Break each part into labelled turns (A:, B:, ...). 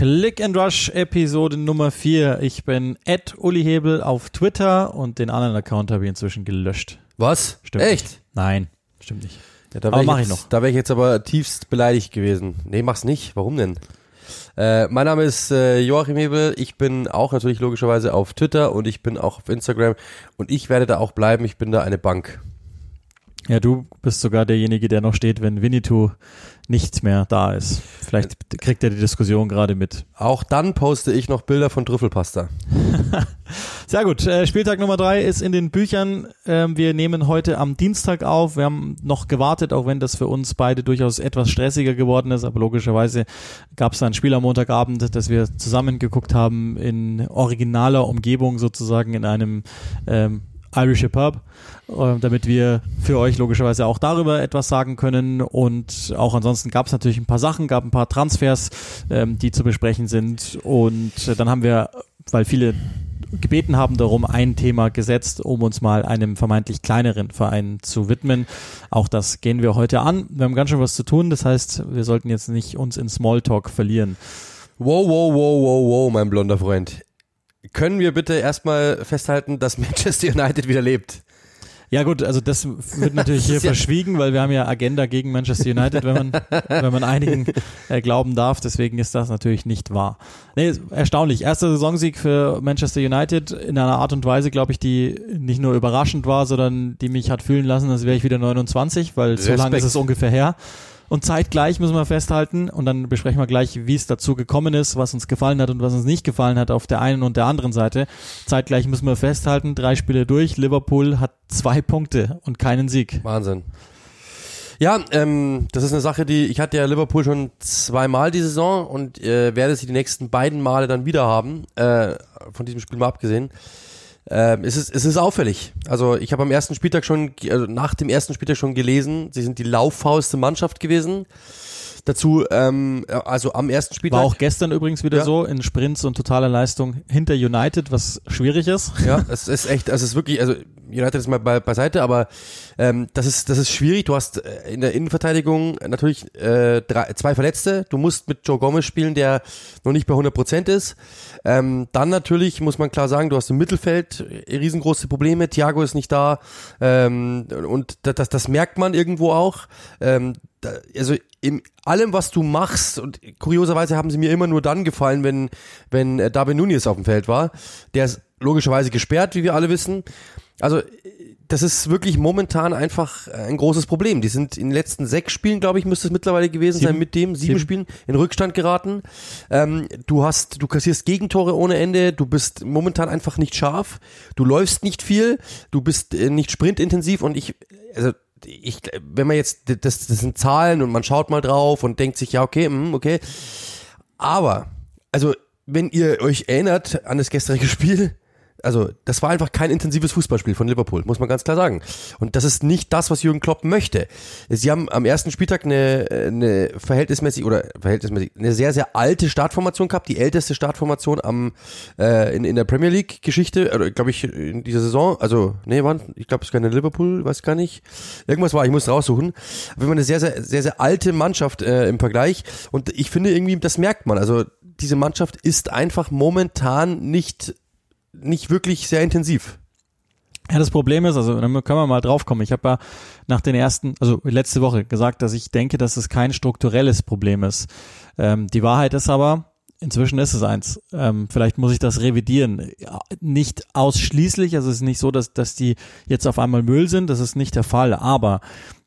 A: Click and Rush Episode Nummer 4. Ich bin Ed Uli Hebel auf Twitter und den anderen Account habe ich inzwischen gelöscht.
B: Was?
A: Stimmt
B: Echt?
A: Nicht. Nein, stimmt nicht.
B: Ja, da
A: Aber
B: wär
A: mach
B: jetzt,
A: ich noch.
B: Da wäre ich jetzt aber tiefst beleidigt gewesen. Nee, mach's nicht. Warum denn? Äh, mein Name ist äh, Joachim Hebel. Ich bin auch natürlich logischerweise auf Twitter und ich bin auch auf Instagram und ich werde da auch bleiben. Ich bin da eine Bank.
A: Ja, du bist sogar derjenige, der noch steht, wenn Winnetou nicht mehr da ist. Vielleicht kriegt er die Diskussion gerade mit.
B: Auch dann poste ich noch Bilder von Trüffelpasta.
A: Sehr gut. Äh, Spieltag Nummer drei ist in den Büchern. Ähm, wir nehmen heute am Dienstag auf. Wir haben noch gewartet, auch wenn das für uns beide durchaus etwas stressiger geworden ist. Aber logischerweise gab es ein Spiel am Montagabend, das wir zusammen geguckt haben in originaler Umgebung sozusagen in einem ähm, Irish Pub, äh, damit wir für euch logischerweise auch darüber etwas sagen können. Und auch ansonsten gab es natürlich ein paar Sachen, gab ein paar Transfers, ähm, die zu besprechen sind. Und äh, dann haben wir, weil viele gebeten haben darum, ein Thema gesetzt, um uns mal einem vermeintlich kleineren Verein zu widmen. Auch das gehen wir heute an. Wir haben ganz schön was zu tun. Das heißt, wir sollten jetzt nicht uns in Smalltalk verlieren.
B: Wow, wow, wow, wow, wow, mein blonder Freund. Können wir bitte erstmal festhalten, dass Manchester United wieder lebt?
A: Ja gut, also das wird natürlich hier verschwiegen, weil wir haben ja Agenda gegen Manchester United, wenn man, wenn man einigen äh, glauben darf. Deswegen ist das natürlich nicht wahr. Nee, erstaunlich. Erster Saisonsieg für Manchester United in einer Art und Weise, glaube ich, die nicht nur überraschend war, sondern die mich hat fühlen lassen, als wäre ich wieder 29, weil so lange ist
B: Respekt.
A: es ungefähr her. Und zeitgleich müssen wir festhalten, und dann besprechen wir gleich, wie es dazu gekommen ist, was uns gefallen hat und was uns nicht gefallen hat auf der einen und der anderen Seite. Zeitgleich müssen wir festhalten, drei Spiele durch, Liverpool hat zwei Punkte und keinen Sieg.
B: Wahnsinn. Ja, ähm, das ist eine Sache, die ich hatte ja Liverpool schon zweimal die Saison und äh, werde sie die nächsten beiden Male dann wieder haben, äh, von diesem Spiel mal abgesehen. Ähm, es, ist, es ist auffällig. Also ich habe am ersten Spieltag schon, also nach dem ersten Spieltag schon gelesen, sie sind die lauffaulste Mannschaft gewesen. Dazu, ähm, also am ersten Spieltag.
A: War auch gestern übrigens wieder
B: Ja.
A: so, in Sprints und totaler Leistung hinter United, was schwierig ist.
B: Ja, es ist echt, also es ist wirklich, also United ist mal bei, beiseite, aber ähm, das ist das ist schwierig. Du hast äh, in der Innenverteidigung natürlich äh, drei, zwei Verletzte. Du musst mit Joe Gomez spielen, der noch nicht bei 100 Prozent ist. Ähm, dann natürlich muss man klar sagen, du hast im Mittelfeld äh, riesengroße Probleme. Thiago ist nicht da ähm, und das, das, das merkt man irgendwo auch. Ähm, da, also in allem, was du machst, und kurioserweise haben sie mir immer nur dann gefallen, wenn, wenn äh, Darwin Nunez auf dem Feld war. Der ist logischerweise gesperrt, wie wir alle wissen. Also, äh, das ist wirklich momentan einfach ein großes Problem. Die sind in den letzten sechs Spielen, glaube ich, müsste es mittlerweile gewesen
A: Sieben.
B: sein, mit dem sieben,
A: Sieben.
B: Spielen in Rückstand geraten. Ähm, du hast, du kassierst Gegentore ohne Ende. Du bist momentan einfach nicht scharf. Du läufst nicht viel. Du bist äh, nicht sprintintensiv und ich, also ich, wenn man jetzt, das, das sind Zahlen und man schaut mal drauf und denkt sich, ja, okay, hm, okay. Aber, also, wenn ihr euch erinnert an das gestrige Spiel, also das war einfach kein intensives Fußballspiel von Liverpool, muss man ganz klar sagen. Und das ist nicht das, was Jürgen Klopp möchte. Sie haben am ersten Spieltag eine, eine verhältnismäßig oder verhältnismäßig eine sehr sehr alte Startformation gehabt, die älteste Startformation am äh, in, in der Premier League Geschichte, oder glaube ich in dieser Saison. Also nee, wann? Ich glaube es ist keine Liverpool, weiß gar nicht. Irgendwas war, ich muss raussuchen. Aber immer eine sehr sehr sehr sehr alte Mannschaft äh, im Vergleich. Und ich finde irgendwie, das merkt man. Also diese Mannschaft ist einfach momentan nicht nicht wirklich sehr intensiv.
A: Ja, das Problem ist, also dann können wir mal drauf kommen. Ich habe ja nach den ersten, also letzte Woche gesagt, dass ich denke, dass es kein strukturelles Problem ist. Ähm, die Wahrheit ist aber, inzwischen ist es eins. Ähm, vielleicht muss ich das revidieren. Ja, Nicht ausschließlich, also es ist nicht so, dass, dass die jetzt auf einmal Müll sind, das ist nicht der Fall. Aber,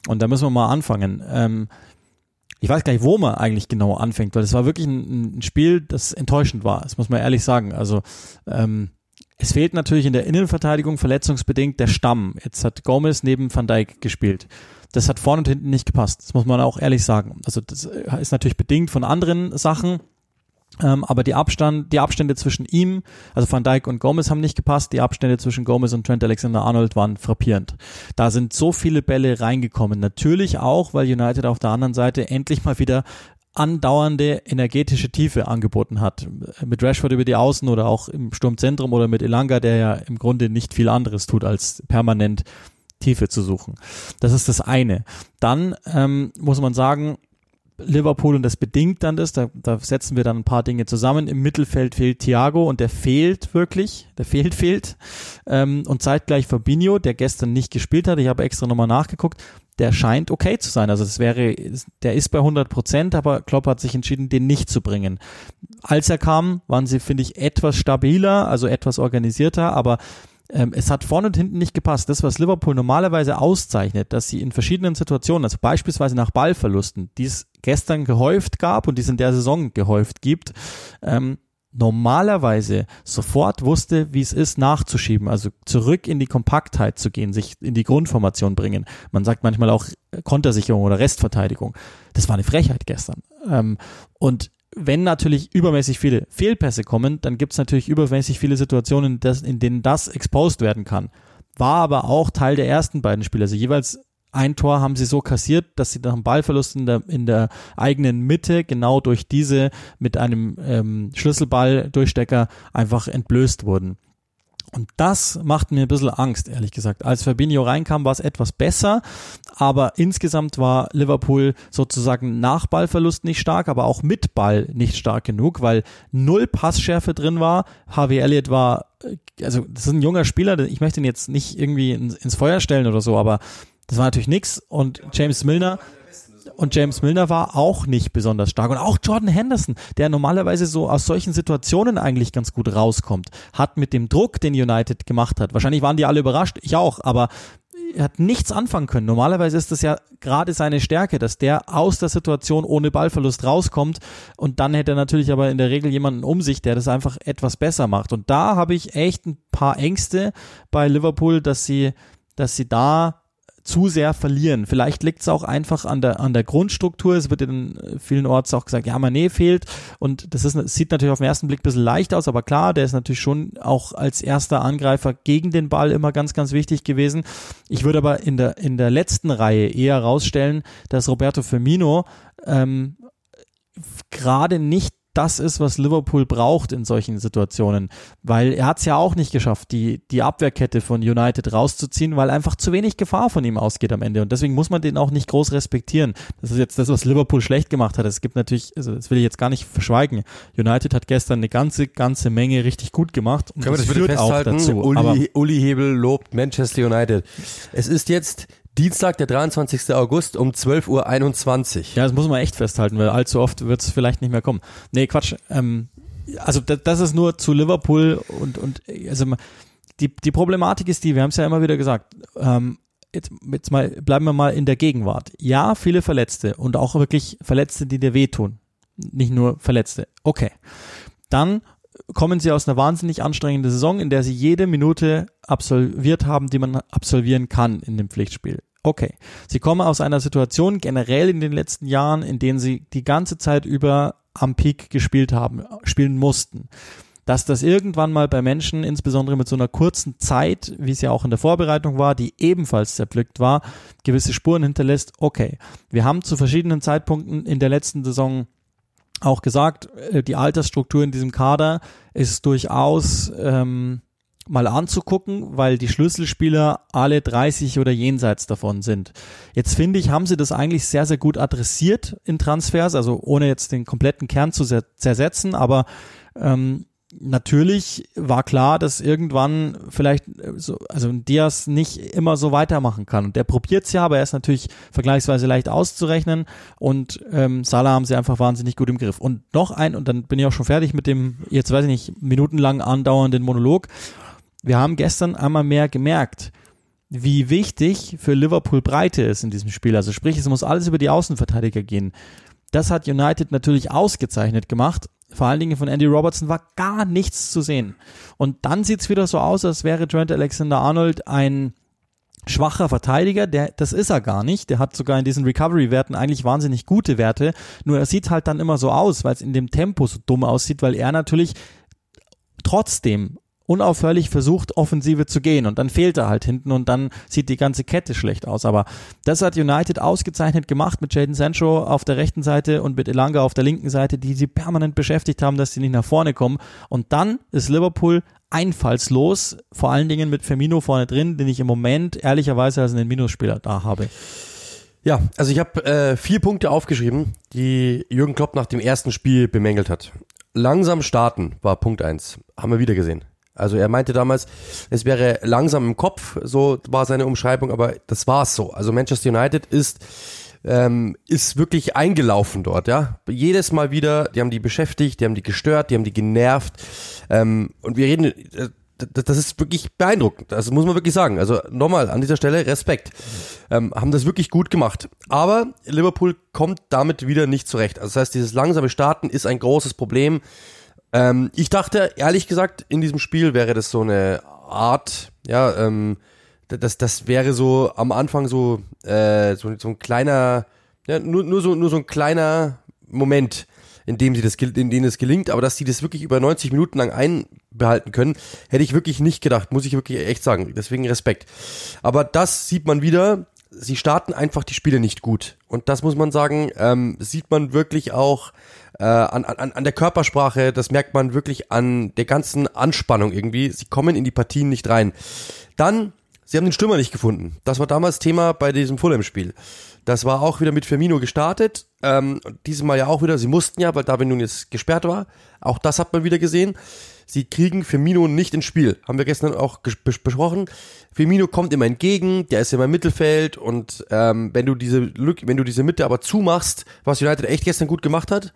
A: und da müssen wir mal anfangen, ähm, ich weiß gar nicht, wo man eigentlich genau anfängt, weil es war wirklich ein, ein Spiel, das enttäuschend war. Das muss man ehrlich sagen. Also ähm, es fehlt natürlich in der Innenverteidigung verletzungsbedingt der Stamm. Jetzt hat Gomez neben Van Dijk gespielt. Das hat vorne und hinten nicht gepasst. Das muss man auch ehrlich sagen. Also das ist natürlich bedingt von anderen Sachen. Ähm, aber die Abstand, die Abstände zwischen ihm, also Van Dijk und Gomez haben nicht gepasst. Die Abstände zwischen Gomez und Trent Alexander-Arnold waren frappierend. Da sind so viele Bälle reingekommen. Natürlich auch, weil United auf der anderen Seite endlich mal wieder andauernde energetische Tiefe angeboten hat. Mit Rashford über die Außen oder auch im Sturmzentrum oder mit Elanga, der ja im Grunde nicht viel anderes tut, als permanent Tiefe zu suchen. Das ist das eine. Dann ähm, muss man sagen, Liverpool und das bedingt dann das, da, da setzen wir dann ein paar Dinge zusammen. Im Mittelfeld fehlt Thiago und der fehlt wirklich, der fehlt, fehlt. Ähm, und zeitgleich Fabinho, der gestern nicht gespielt hat, ich habe extra nochmal nachgeguckt, der scheint okay zu sein. Also das wäre, der ist bei 100 Prozent, aber Klopp hat sich entschieden, den nicht zu bringen. Als er kam, waren sie, finde ich, etwas stabiler, also etwas organisierter, aber ähm, es hat vorne und hinten nicht gepasst. Das, was Liverpool normalerweise auszeichnet, dass sie in verschiedenen Situationen, also beispielsweise nach Ballverlusten, die es gestern gehäuft gab und die es in der Saison gehäuft gibt, ähm, normalerweise sofort wusste, wie es ist, nachzuschieben, also zurück in die Kompaktheit zu gehen, sich in die Grundformation bringen. Man sagt manchmal auch Kontersicherung oder Restverteidigung. Das war eine Frechheit gestern. Ähm, und wenn natürlich übermäßig viele Fehlpässe kommen, dann gibt es natürlich übermäßig viele Situationen, in denen das exposed werden kann. War aber auch Teil der ersten beiden Spiele. Also jeweils ein Tor haben sie so kassiert, dass sie nach dem Ballverlust in der, in der eigenen Mitte genau durch diese mit einem ähm, Schlüsselball-Durchstecker einfach entblößt wurden. Und das macht mir ein bisschen Angst, ehrlich gesagt. Als Fabinho reinkam, war es etwas besser, aber insgesamt war Liverpool sozusagen nach Ballverlust nicht stark, aber auch mit Ball nicht stark genug, weil null Passschärfe drin war. Harvey Elliott war, äh, also das ist ein junger Spieler, ich möchte ihn jetzt nicht irgendwie ins, ins Feuer stellen oder so, aber das war natürlich nix. Und James Milner, und James Milner war auch nicht besonders stark. Und auch Jordan Henderson, der normalerweise so aus solchen Situationen eigentlich ganz gut rauskommt, hat mit dem Druck, den United gemacht hat, wahrscheinlich waren die alle überrascht, ich auch, aber er hat nichts anfangen können. Normalerweise ist das ja gerade seine Stärke, dass der aus der Situation ohne Ballverlust rauskommt und dann hätte er natürlich aber in der Regel jemanden um sich, der das einfach etwas besser macht. Und da habe ich echt ein paar Ängste bei Liverpool, dass sie, dass sie da zu sehr verlieren. Vielleicht liegt es auch einfach an der, an der Grundstruktur. Es wird in vielen Orts auch gesagt, ja, Mané fehlt. Und das ist, sieht natürlich auf den ersten Blick ein bisschen leicht aus, aber klar, der ist natürlich schon auch als erster Angreifer gegen den Ball immer ganz, ganz wichtig gewesen. Ich würde aber in der, in der letzten Reihe eher rausstellen, dass Roberto Firmino ähm, gerade nicht das ist, was Liverpool braucht in solchen Situationen. Weil er hat es ja auch nicht geschafft, die, die Abwehrkette von United rauszuziehen, weil einfach zu wenig Gefahr von ihm ausgeht am Ende. Und deswegen muss man den auch nicht groß respektieren. Das ist jetzt das, was Liverpool schlecht gemacht hat. Es gibt natürlich, also das will ich jetzt gar nicht verschweigen. United hat gestern eine ganze, ganze Menge richtig gut gemacht.
B: Und Können das wir das führt auch dazu. Uli, Uli Hebel lobt Manchester United. Es ist jetzt Dienstag, der 23. August um 12.21 Uhr.
A: Ja, das muss man echt festhalten, weil allzu oft wird es vielleicht nicht mehr kommen. Nee, Quatsch. Ähm, also das ist nur zu Liverpool und, und also die, die Problematik ist die, wir haben es ja immer wieder gesagt, ähm, jetzt, jetzt mal bleiben wir mal in der Gegenwart. Ja, viele Verletzte und auch wirklich Verletzte, die dir wehtun. Nicht nur Verletzte. Okay. Dann kommen sie aus einer wahnsinnig anstrengenden Saison, in der sie jede Minute absolviert haben, die man absolvieren kann in dem Pflichtspiel. Okay. Sie kommen aus einer Situation generell in den letzten Jahren, in denen sie die ganze Zeit über am Peak gespielt haben, spielen mussten. Dass das irgendwann mal bei Menschen, insbesondere mit so einer kurzen Zeit, wie es ja auch in der Vorbereitung war, die ebenfalls zerpflückt war, gewisse Spuren hinterlässt, okay. Wir haben zu verschiedenen Zeitpunkten in der letzten Saison auch gesagt, äh, die Altersstruktur in diesem Kader ist durchaus ähm, mal anzugucken, weil die Schlüsselspieler alle 30 oder jenseits davon sind. Jetzt finde ich, haben sie das eigentlich sehr, sehr gut adressiert in Transfers, also ohne jetzt den kompletten Kern zu zersetzen, aber ähm, natürlich war klar, dass irgendwann vielleicht äh, so, also Diaz nicht immer so weitermachen kann. Und der probiert es ja, aber er ist natürlich vergleichsweise leicht auszurechnen. Und ähm, Salah haben sie einfach wahnsinnig gut im Griff. Und noch ein, und dann bin ich auch schon fertig mit dem, jetzt weiß ich nicht, minutenlang andauernden Monolog. Wir haben gestern einmal mehr gemerkt, wie wichtig für Liverpool Breite ist in diesem Spiel. Also sprich, es muss alles über die Außenverteidiger gehen. Das hat United natürlich ausgezeichnet gemacht vor allen Dingen von Andy Robertson war gar nichts zu sehen. Und dann sieht's wieder so aus, als wäre Trent Alexander-Arnold ein schwacher Verteidiger, der, das ist er gar nicht. Der hat sogar in diesen Recovery-Werten eigentlich wahnsinnig gute Werte. Nur er sieht halt dann immer so aus, weil es in dem Tempo so dumm aussieht, weil er natürlich trotzdem unaufhörlich versucht, Offensive zu gehen und dann fehlt er halt hinten und dann sieht die ganze Kette schlecht aus. Aber das hat United ausgezeichnet gemacht mit Jaden Sancho auf der rechten Seite und mit Elanga auf der linken Seite, die sie permanent beschäftigt haben, dass sie nicht nach vorne kommen. Und dann ist Liverpool einfallslos, vor allen Dingen mit Firmino vorne drin, den ich im Moment ehrlicherweise als einen Minusspieler da habe.
B: Ja, also ich habe äh, vier Punkte aufgeschrieben, die Jürgen Klopp nach dem ersten Spiel bemängelt hat. Langsam starten war Punkt eins, haben wir wieder gesehen. Also er meinte damals, es wäre langsam im Kopf, so war seine Umschreibung, aber das war es so. Also Manchester United ist ähm, ist wirklich eingelaufen dort, ja. Jedes Mal wieder, die haben die beschäftigt, die haben die gestört, die haben die genervt. Ähm, und wir reden, äh, das ist wirklich beeindruckend. Das muss man wirklich sagen. Also nochmal an dieser Stelle Respekt. Ähm, haben das wirklich gut gemacht. Aber Liverpool kommt damit wieder nicht zurecht. Also das heißt, dieses langsame Starten ist ein großes Problem. Ähm, ich dachte, ehrlich gesagt, in diesem Spiel wäre das so eine Art, ja, ähm, das, das wäre so am Anfang so, äh, so, so ein kleiner, ja, nur, nur, so, nur so ein kleiner Moment, in dem sie das, in denen es gelingt, aber dass sie das wirklich über 90 Minuten lang einbehalten können, hätte ich wirklich nicht gedacht, muss ich wirklich echt sagen. Deswegen Respekt. Aber das sieht man wieder, sie starten einfach die Spiele nicht gut. Und das muss man sagen, ähm, sieht man wirklich auch äh, an, an, an der Körpersprache, das merkt man wirklich an der ganzen Anspannung irgendwie. Sie kommen in die Partien nicht rein. Dann, sie haben den Stürmer nicht gefunden. Das war damals Thema bei diesem Fulham-Spiel. Das war auch wieder mit Firmino gestartet. Ähm, dieses Mal ja auch wieder. Sie mussten ja, weil Darwin nun jetzt gesperrt war. Auch das hat man wieder gesehen. Sie kriegen Firmino nicht ins Spiel. Haben wir gestern auch besprochen. Firmino kommt immer entgegen, der ist immer im Mittelfeld und ähm, wenn du diese Lücke, wenn du diese Mitte aber zumachst, was United echt gestern gut gemacht hat,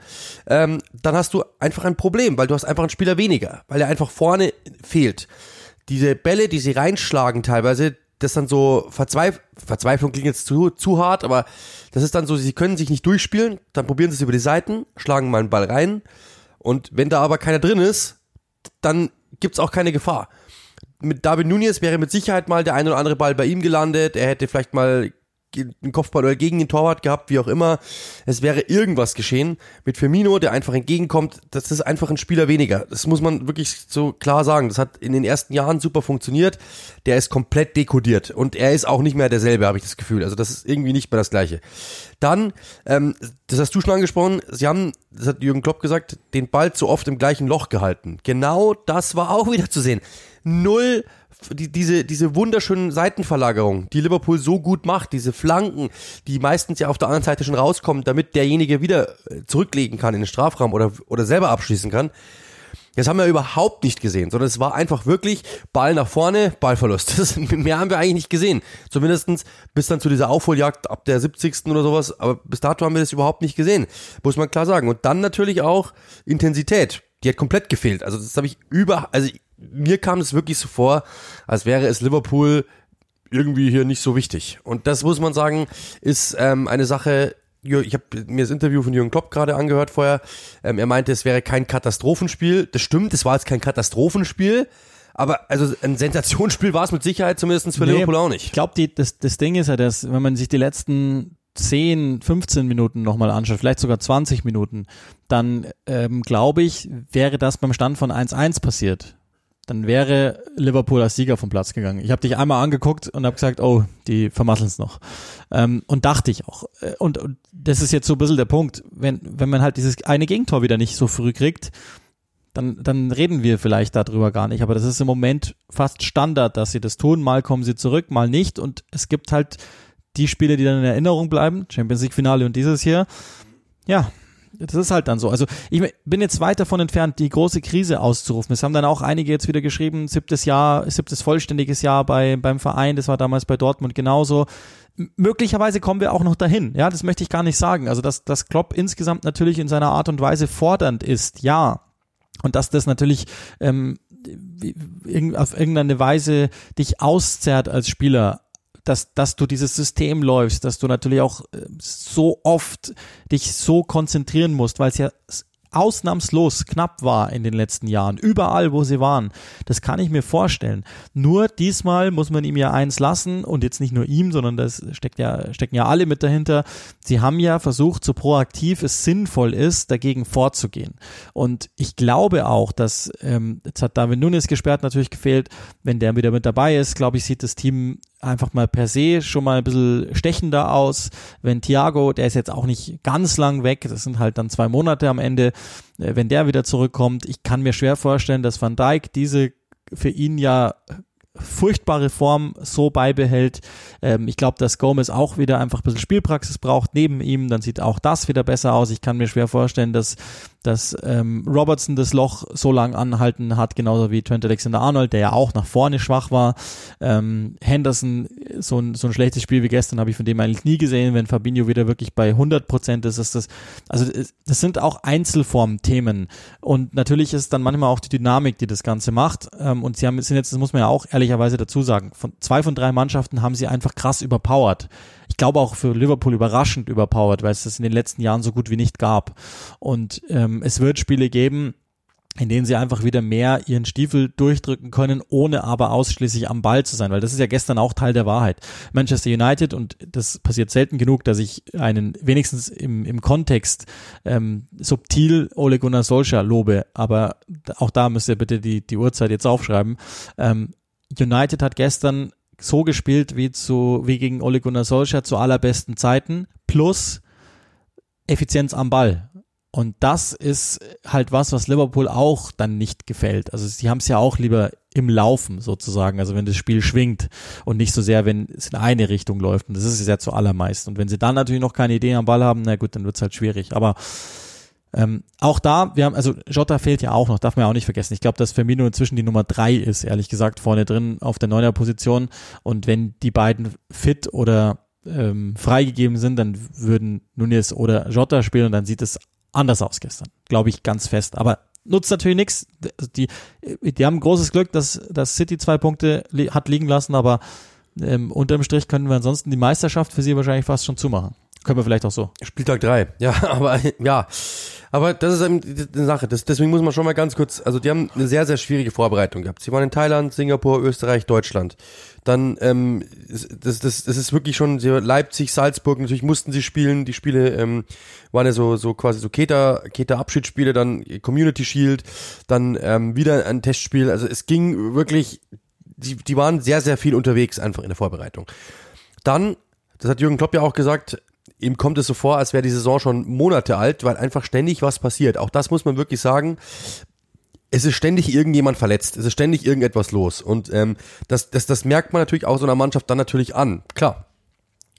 B: ähm, dann hast du einfach ein Problem, weil du hast einfach einen Spieler weniger, weil er einfach vorne fehlt. Diese Bälle, die sie reinschlagen teilweise, das dann so Verzweif Verzweiflung klingt jetzt zu, zu hart, aber das ist dann so, sie können sich nicht durchspielen, dann probieren sie es über die Seiten, schlagen mal einen Ball rein und wenn da aber keiner drin ist, dann gibt's auch keine Gefahr. Mit David Nunez wäre mit Sicherheit mal der ein oder andere Ball bei ihm gelandet, er hätte vielleicht mal einen Kopfball gegen den Torwart gehabt, wie auch immer. Es wäre irgendwas geschehen. Mit Firmino, der einfach entgegenkommt, das ist einfach ein Spieler weniger. Das muss man wirklich so klar sagen. Das hat in den ersten Jahren super funktioniert. Der ist komplett dekodiert und er ist auch nicht mehr derselbe, habe ich das Gefühl. Also das ist irgendwie nicht mehr das Gleiche. Dann, ähm, das hast du schon angesprochen, sie haben, das hat Jürgen Klopp gesagt, den Ball zu oft im gleichen Loch gehalten. Genau das war auch wieder zu sehen. Null die, diese, diese wunderschönen Seitenverlagerungen, die Liverpool so gut macht, diese Flanken, die meistens ja auf der anderen Seite schon rauskommen, damit derjenige wieder äh, zurücklegen kann in den Strafraum oder, oder selber abschließen kann. Das haben wir überhaupt nicht gesehen, sondern es war einfach wirklich Ball nach vorne, Ballverlust. Das, mehr haben wir eigentlich nicht gesehen. Zumindestens bis dann zu dieser Aufholjagd ab der 70. oder sowas. Aber bis dato haben wir das überhaupt nicht gesehen. Muss man klar sagen. Und dann natürlich auch Intensität. Die hat komplett gefehlt. Also das habe ich über, also mir kam es wirklich so vor, als wäre es Liverpool irgendwie hier nicht so wichtig. Und das muss man sagen, ist ähm, eine Sache, ich habe mir das Interview von Jürgen Klopp gerade angehört vorher. Ähm, er meinte, es wäre kein Katastrophenspiel. Das stimmt, es war jetzt kein Katastrophenspiel. Aber also ein Sensationsspiel war es mit Sicherheit zumindest für nee, Liverpool auch nicht.
A: Ich glaube, das, das Ding ist ja, dass wenn man sich die letzten 10, 15 Minuten nochmal anschaut, vielleicht sogar 20 Minuten, dann ähm, glaube ich, wäre das beim Stand von 1-1 passiert dann wäre Liverpool als Sieger vom Platz gegangen. Ich habe dich einmal angeguckt und habe gesagt, oh, die vermasseln es noch. Ähm, und dachte ich auch. Äh, und, und das ist jetzt so ein bisschen der Punkt, wenn, wenn man halt dieses eine Gegentor wieder nicht so früh kriegt, dann, dann reden wir vielleicht darüber gar nicht. Aber das ist im Moment fast Standard, dass sie das tun. Mal kommen sie zurück, mal nicht. Und es gibt halt die Spiele, die dann in Erinnerung bleiben. Champions League Finale und dieses hier. Ja, das ist halt dann so. Also ich bin jetzt weit davon entfernt, die große Krise auszurufen. Es haben dann auch einige jetzt wieder geschrieben, siebtes Jahr, siebtes vollständiges Jahr bei, beim Verein, das war damals bei Dortmund genauso. möglicherweise kommen wir auch noch dahin. Ja, das möchte ich gar nicht sagen. Also, dass, dass Klopp insgesamt natürlich in seiner Art und Weise fordernd ist, ja. Und dass das natürlich ähm, auf irgendeine Weise dich auszerrt als Spieler dass, dass du dieses System läufst, dass du natürlich auch äh, so oft dich so konzentrieren musst, weil es ja ausnahmslos knapp war in den letzten Jahren, überall, wo sie waren. Das kann ich mir vorstellen. Nur diesmal muss man ihm ja eins lassen und jetzt nicht nur ihm, sondern das steckt ja, stecken ja alle mit dahinter. Sie haben ja versucht, so proaktiv es sinnvoll ist, dagegen vorzugehen. Und ich glaube auch, dass, ähm, jetzt hat David Nunes gesperrt natürlich gefehlt, wenn der wieder mit dabei ist, glaube ich, sieht das Team einfach mal per se schon mal ein bisschen stechender aus. Wenn Thiago, der ist jetzt auch nicht ganz lang weg, das sind halt dann zwei Monate am Ende, äh, wenn der wieder zurückkommt, ich kann mir schwer vorstellen, dass Van Dijk diese für ihn ja furchtbare Form so beibehält. Ähm, ich glaube, dass Gomez auch wieder einfach ein bisschen Spielpraxis braucht neben ihm. Dann sieht auch das wieder besser aus. Ich kann mir schwer vorstellen, dass, dass ähm, Robertson das Loch so lang anhalten hat, genauso wie Trent Alexander-Arnold, der ja auch nach vorne schwach war. Ähm, Henderson, so ein, so ein schlechtes Spiel wie gestern habe ich von dem eigentlich nie gesehen. Wenn Fabinho wieder wirklich bei 100 Prozent ist, ist das, also das sind auch Einzelform-Themen. Und natürlich ist dann manchmal auch die Dynamik, die das Ganze macht. Ähm, und sie haben, sind jetzt, das muss man ja auch ehrlicherweise dazu sagen, von zwei von drei Mannschaften haben sie einfach krass überpowert. Ich glaube auch für Liverpool überraschend überpowert, weil es das in den letzten Jahren so gut wie nicht gab. Und ähm, es wird Spiele geben, in denen sie einfach wieder mehr ihren Stiefel durchdrücken können, ohne aber ausschließlich am Ball zu sein, weil das ist ja gestern auch Teil der Wahrheit. Manchester United, und das passiert selten genug, dass ich einen wenigstens im, im Kontext ähm, subtil Ole Gunnar Solskjaer lobe, aber auch da müsst ihr bitte die, die Uhrzeit jetzt aufschreiben. Ähm, United hat gestern so gespielt wie zu wie gegen Ole Gunnar Solskjaer zu allerbesten Zeiten plus Effizienz am Ball. Und das ist halt was, was Liverpool auch dann nicht gefällt. Also sie haben es ja auch lieber im Laufen sozusagen, also wenn das Spiel schwingt und nicht so sehr, wenn es in eine Richtung läuft. Und das ist es ja zu allermeist. Und wenn sie dann natürlich noch keine Idee am Ball haben, na gut, dann wird's halt schwierig. Aber ähm, auch da, wir haben, also Jota fehlt ja auch noch, darf man ja auch nicht vergessen. Ich glaube, dass Firmino inzwischen die Nummer drei ist, ehrlich gesagt, vorne drin auf der neuner Position. Und wenn die beiden fit oder ähm, freigegeben sind, dann würden Nunes oder Jota spielen und dann sieht es anders aus gestern. Glaube ich ganz fest. Aber nutzt natürlich nichts. Die, die haben großes Glück, dass, dass City zwei Punkte li hat liegen lassen, aber ähm, unterm Strich können wir ansonsten die Meisterschaft für sie wahrscheinlich fast schon zumachen. Können wir vielleicht auch so.
B: Spieltag drei. Ja, aber ja. Aber das ist eben eine Sache. Das, deswegen muss man schon mal ganz kurz, also die haben eine sehr, sehr schwierige Vorbereitung gehabt. Sie waren in Thailand, Singapur, Österreich, Deutschland. Dann, ähm, das, das, das ist wirklich schon Leipzig, Salzburg, natürlich mussten sie spielen. Die Spiele ähm, waren ja so, so quasi so Keta, Keta-Abschiedsspiele, dann Community Shield, dann ähm, wieder ein Testspiel. Also es ging wirklich, die, die waren sehr, sehr viel unterwegs einfach in der Vorbereitung. Dann, das hat Jürgen Klopp ja auch gesagt, ihm kommt es so vor, als wäre die Saison schon Monate alt, weil einfach ständig was passiert. Auch das muss man wirklich sagen es ist ständig irgendjemand verletzt, es ist ständig irgendetwas los. Und ähm, das, das, das merkt man natürlich auch so einer Mannschaft dann natürlich an. Klar.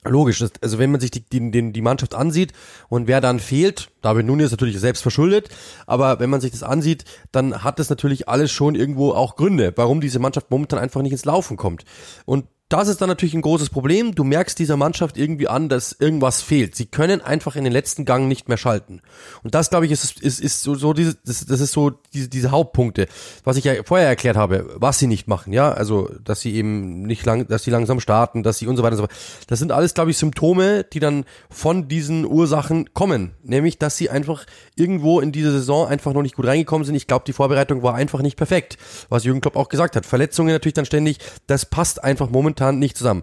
B: Logisch, also wenn man sich die, die, die Mannschaft ansieht und wer dann fehlt, David Nunes natürlich selbst verschuldet, aber wenn man sich das ansieht, dann hat das natürlich alles schon irgendwo auch Gründe, warum diese Mannschaft momentan einfach nicht ins Laufen kommt. Und das ist dann natürlich ein großes Problem. Du merkst dieser Mannschaft irgendwie an, dass irgendwas fehlt. Sie können einfach in den letzten Gang nicht mehr schalten. Und das, glaube ich, ist, ist, ist so, so diese, das, das ist so diese, diese Hauptpunkte, was ich ja vorher erklärt habe, was sie nicht machen. Ja, also, dass sie eben nicht lang, dass sie langsam starten, dass sie und so weiter und so fort. Das sind alles, glaube ich, Symptome, die dann von diesen Ursachen kommen. Nämlich, dass sie einfach irgendwo in diese Saison einfach noch nicht gut reingekommen sind. Ich glaube, die Vorbereitung war einfach nicht perfekt. Was Jürgen Klopp auch gesagt hat. Verletzungen natürlich dann ständig. Das passt einfach momentan momentan nicht zusammen.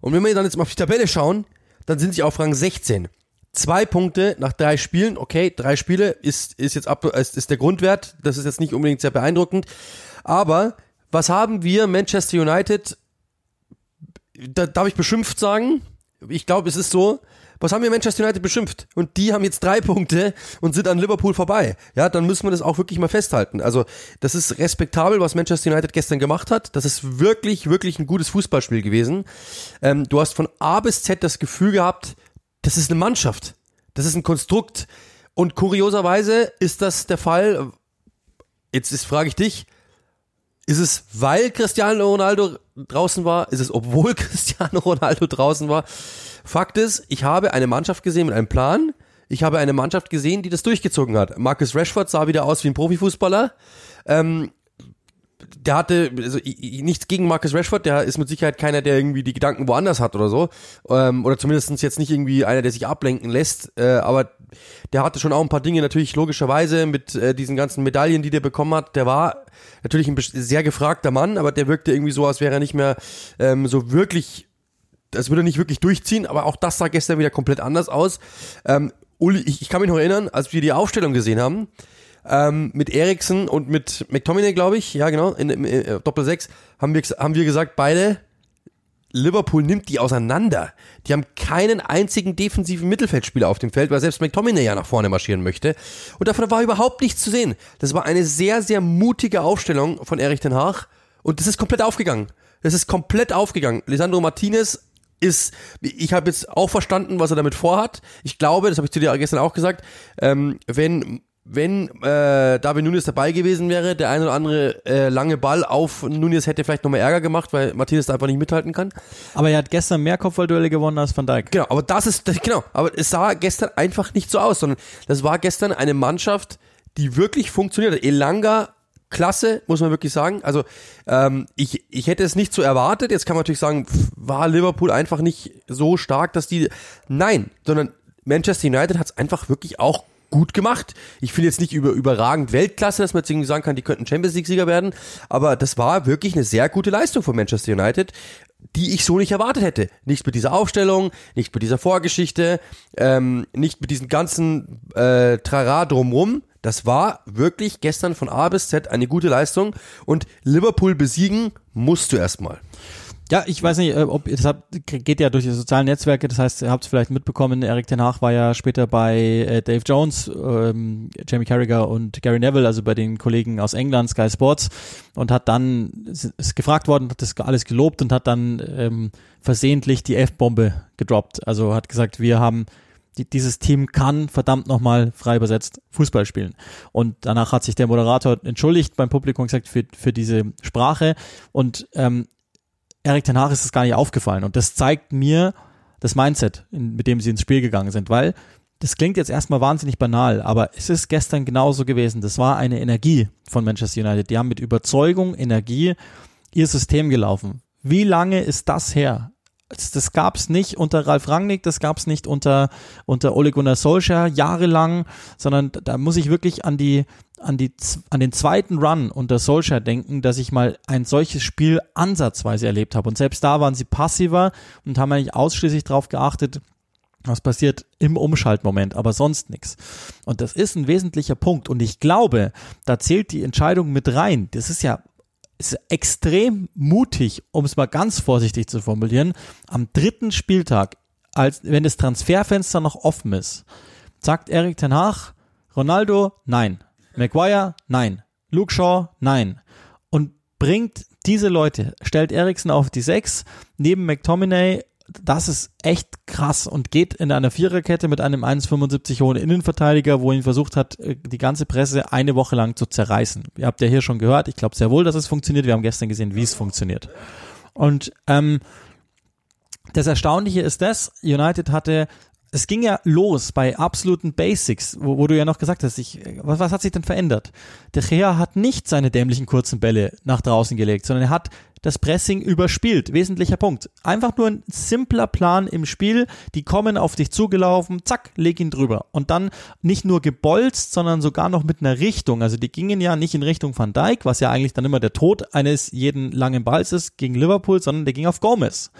B: Und wenn wir dann jetzt mal auf die Tabelle schauen, dann sind sie auf Rang 16. Zwei Punkte nach drei Spielen, okay, drei Spiele ist, ist jetzt ab, ist, ist der Grundwert, das ist jetzt nicht unbedingt sehr beeindruckend. Aber was haben wir, Manchester United, da darf ich beschimpft sagen? Ich glaube, es ist so, was haben wir Manchester United beschimpft? Und die haben jetzt drei Punkte und sind an Liverpool vorbei. Ja, dann müssen wir das auch wirklich mal festhalten. Also, das ist respektabel, was Manchester United gestern gemacht hat. Das ist wirklich, wirklich ein gutes Fußballspiel gewesen. Ähm, du hast von A bis Z das Gefühl gehabt, das ist eine Mannschaft. Das ist ein Konstrukt. Und kurioserweise ist das der Fall. Jetzt ist, frage ich dich, ist es, weil Cristiano Ronaldo draußen war? Ist es, obwohl Cristiano Ronaldo draußen war? Fakt ist, ich habe eine Mannschaft gesehen mit einem Plan. Ich habe eine Mannschaft gesehen, die das durchgezogen hat. Marcus Rashford sah wieder aus wie ein Profifußballer. Ähm, der hatte also nichts gegen Marcus Rashford, der ist mit Sicherheit keiner, der irgendwie die Gedanken woanders hat oder so. Ähm, oder zumindest jetzt nicht irgendwie einer, der sich ablenken lässt. Äh, aber der hatte schon auch ein paar Dinge natürlich logischerweise mit äh, diesen ganzen Medaillen, die der bekommen hat. Der war natürlich ein sehr gefragter Mann, aber der wirkte irgendwie so, als wäre er nicht mehr ähm, so wirklich das würde nicht wirklich durchziehen, aber auch das sah gestern wieder komplett anders aus. Ähm, Uli, ich, ich kann mich noch erinnern, als wir die Aufstellung gesehen haben, ähm, mit Eriksen und mit McTominay, glaube ich, ja genau, in, in, in Doppel 6, haben wir, haben wir gesagt, beide, Liverpool nimmt die auseinander. Die haben keinen einzigen defensiven Mittelfeldspieler auf dem Feld, weil selbst McTominay ja nach vorne marschieren möchte. Und davon war überhaupt nichts zu sehen. Das war eine sehr, sehr mutige Aufstellung von Erich Ten Haag und das ist komplett aufgegangen. Es ist komplett aufgegangen. Lisandro Martinez ist, ich habe jetzt auch verstanden, was er damit vorhat. Ich glaube, das habe ich zu dir gestern auch gesagt, ähm, wenn wenn äh, David Nunes dabei gewesen wäre, der ein oder andere äh, lange Ball auf Nunes hätte vielleicht nochmal Ärger gemacht, weil Martinez da einfach nicht mithalten kann.
A: Aber er hat gestern mehr Kopfballduelle gewonnen als Van Dijk.
B: Genau, aber das ist, das, genau, aber es sah gestern einfach nicht so aus, sondern das war gestern eine Mannschaft, die wirklich funktioniert hat. Elanga, klasse, muss man wirklich sagen. Also ähm, ich, ich hätte es nicht so erwartet. Jetzt kann man natürlich sagen, war Liverpool einfach nicht so stark, dass die... Nein, sondern Manchester United hat es einfach wirklich auch gut gemacht. Ich finde jetzt nicht über, überragend Weltklasse, dass man jetzt sagen kann, die könnten Champions League-Sieger werden, aber das war wirklich eine sehr gute Leistung von Manchester United, die ich so nicht erwartet hätte. Nicht mit dieser Aufstellung, nicht mit dieser Vorgeschichte, ähm, nicht mit diesem ganzen äh, Trara drumrum. Das war wirklich gestern von A bis Z eine gute Leistung und Liverpool besiegen musst du erstmal.
A: Ja, ich weiß nicht, äh, ob das geht ja durch die sozialen Netzwerke, das heißt, ihr habt es vielleicht mitbekommen, Eric Ten Hag war ja später bei äh, Dave Jones, ähm, Jamie Carragher und Gary Neville, also bei den Kollegen aus England, Sky Sports, und hat dann, ist gefragt worden, hat das alles gelobt und hat dann ähm, versehentlich die F-Bombe gedroppt. Also hat gesagt, wir haben die, dieses Team kann verdammt nochmal frei übersetzt Fußball spielen. Und danach hat sich der Moderator entschuldigt beim Publikum gesagt für, für diese Sprache. Und ähm, Erik Ten Hag ist es gar nicht aufgefallen. Und das zeigt mir das Mindset, in, mit dem sie ins Spiel gegangen sind, weil das klingt jetzt erstmal wahnsinnig banal, aber es ist gestern genauso gewesen. Das war eine Energie von Manchester United. Die haben mit Überzeugung, Energie ihr System gelaufen. Wie lange ist das her? Das, das gab es nicht unter Ralf Rangnick, das gab es nicht unter, unter Ole Gunnar Solskjaer jahrelang, sondern da muss ich wirklich an die, an, die, an den zweiten Run unter Solskjaer denken, dass ich mal ein solches Spiel ansatzweise erlebt habe. Und selbst da waren sie passiver und haben eigentlich ausschließlich darauf geachtet, was passiert im Umschaltmoment, aber sonst nichts. Und das ist ein wesentlicher Punkt. Und ich glaube, da zählt die Entscheidung mit rein. Das ist ja ist extrem mutig, um es mal ganz vorsichtig zu formulieren, am dritten Spieltag, als wenn das Transferfenster noch offen ist, sagt Erik Ten Hag, Ronaldo, nein. Maguire, nein. Luke Shaw, nein. Und bringt diese Leute, stellt Eriksen auf die Sechs, neben McTominay, das ist echt krass und geht in einer Viererkette mit einem 1,75 hohen Innenverteidiger, wo ihn versucht hat, äh, die ganze Presse eine Woche lang zu zerreißen. Ihr habt ja hier schon gehört, ich glaube sehr wohl, dass es funktioniert. Wir haben gestern gesehen, wie es funktioniert. Und ähm, das Erstaunliche ist das, United hatte es ging ja los bei absoluten Basics, wo, wo du ja noch gesagt hast, ich, was, was hat sich denn verändert? Der Gea hat nicht seine dämlichen kurzen Bälle nach draußen gelegt, sondern er hat das Pressing überspielt. Wesentlicher Punkt. Einfach nur ein simpler Plan im Spiel. Die kommen auf dich zugelaufen, zack, leg ihn drüber. Und dann nicht nur gebolzt, sondern sogar noch mit einer Richtung. Also die gingen ja nicht in Richtung Van Dijk, was ja eigentlich dann immer der Tod eines jeden langen Balls ist gegen Liverpool, sondern der ging auf Gomez.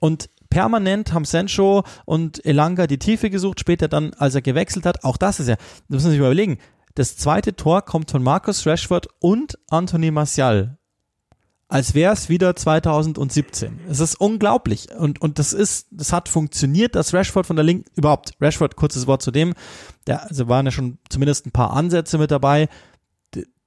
A: Und permanent haben Sancho und Elanga die Tiefe gesucht, später dann, als er gewechselt hat. Auch das ist ja, das müssen Sie sich überlegen. Das zweite Tor kommt von Marcus Rashford und Anthony Martial. Als wäre es wieder 2017. Es ist unglaublich. Und, und das ist, das hat funktioniert, dass Rashford von der linken, überhaupt, Rashford, kurzes Wort zu dem, der, also waren ja schon zumindest ein paar Ansätze mit dabei.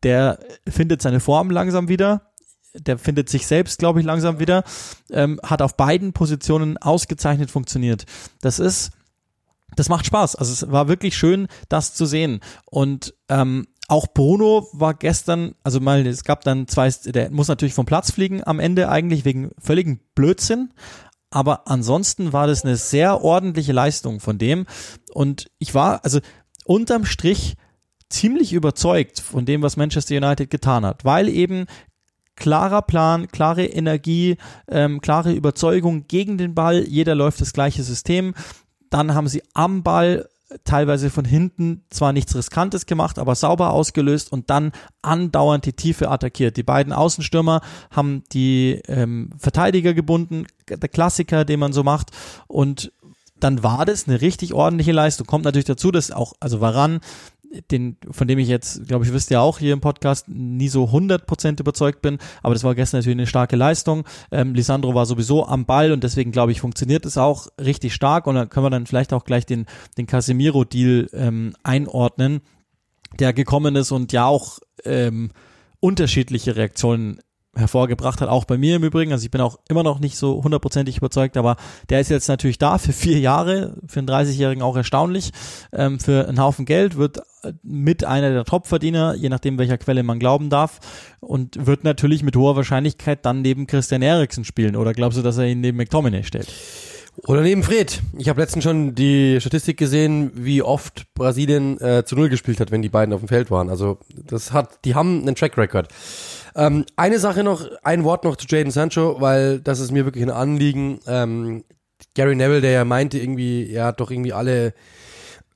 A: Der findet seine Form langsam wieder der findet sich selbst, glaube ich, langsam wieder, ähm, hat auf beiden Positionen ausgezeichnet funktioniert. Das ist, das macht Spaß. Also es war wirklich schön, das zu sehen. Und ähm, auch Bruno war gestern, also mal, es gab dann zwei, der muss natürlich vom Platz fliegen am Ende eigentlich wegen völligen Blödsinn. Aber ansonsten war das eine sehr ordentliche Leistung von dem. Und ich war, also unterm Strich ziemlich überzeugt von dem, was Manchester United getan hat, weil eben klarer Plan, klare Energie, ähm, klare Überzeugung gegen den Ball. Jeder läuft das gleiche System. Dann haben sie am Ball teilweise von hinten zwar nichts Riskantes gemacht, aber sauber ausgelöst und dann andauernd die Tiefe attackiert. Die beiden Außenstürmer haben die ähm, Verteidiger gebunden, der Klassiker, den man so macht und dann war das eine richtig ordentliche Leistung. Kommt natürlich dazu, dass auch, also Varan den, von dem ich jetzt, glaube ich, wisst ihr auch hier im Podcast, nie so 100% überzeugt bin, aber das war gestern natürlich eine starke Leistung. Ähm, Lisandro war sowieso am Ball und deswegen, glaube ich, funktioniert es auch richtig stark und dann können wir dann vielleicht auch gleich den, den Casemiro-Deal ähm, einordnen, der gekommen ist und ja auch ähm, unterschiedliche Reaktionen hervorgebracht hat, auch bei mir im Übrigen. Also ich bin auch immer noch nicht so hundertprozentig überzeugt, aber der ist jetzt natürlich da für vier Jahre, für einen 30-Jährigen auch erstaunlich, ähm, für einen Haufen Geld, wird mit einer der Topverdiener, je nachdem welcher Quelle man glauben darf, und wird natürlich mit hoher Wahrscheinlichkeit dann neben Christian Eriksen spielen. Oder glaubst du, dass er ihn neben McTominay stellt?
B: Oder neben Fred. Ich habe letztens schon die Statistik gesehen, wie oft Brasilien äh, zu Null gespielt hat, wenn die beiden auf dem Feld waren. Also das hat, die haben einen Track Record. Ähm, eine Sache noch, ein Wort noch zu Jaden Sancho, weil das ist mir wirklich ein Anliegen. Ähm, Gary Neville, der ja meinte irgendwie, er hat doch irgendwie alle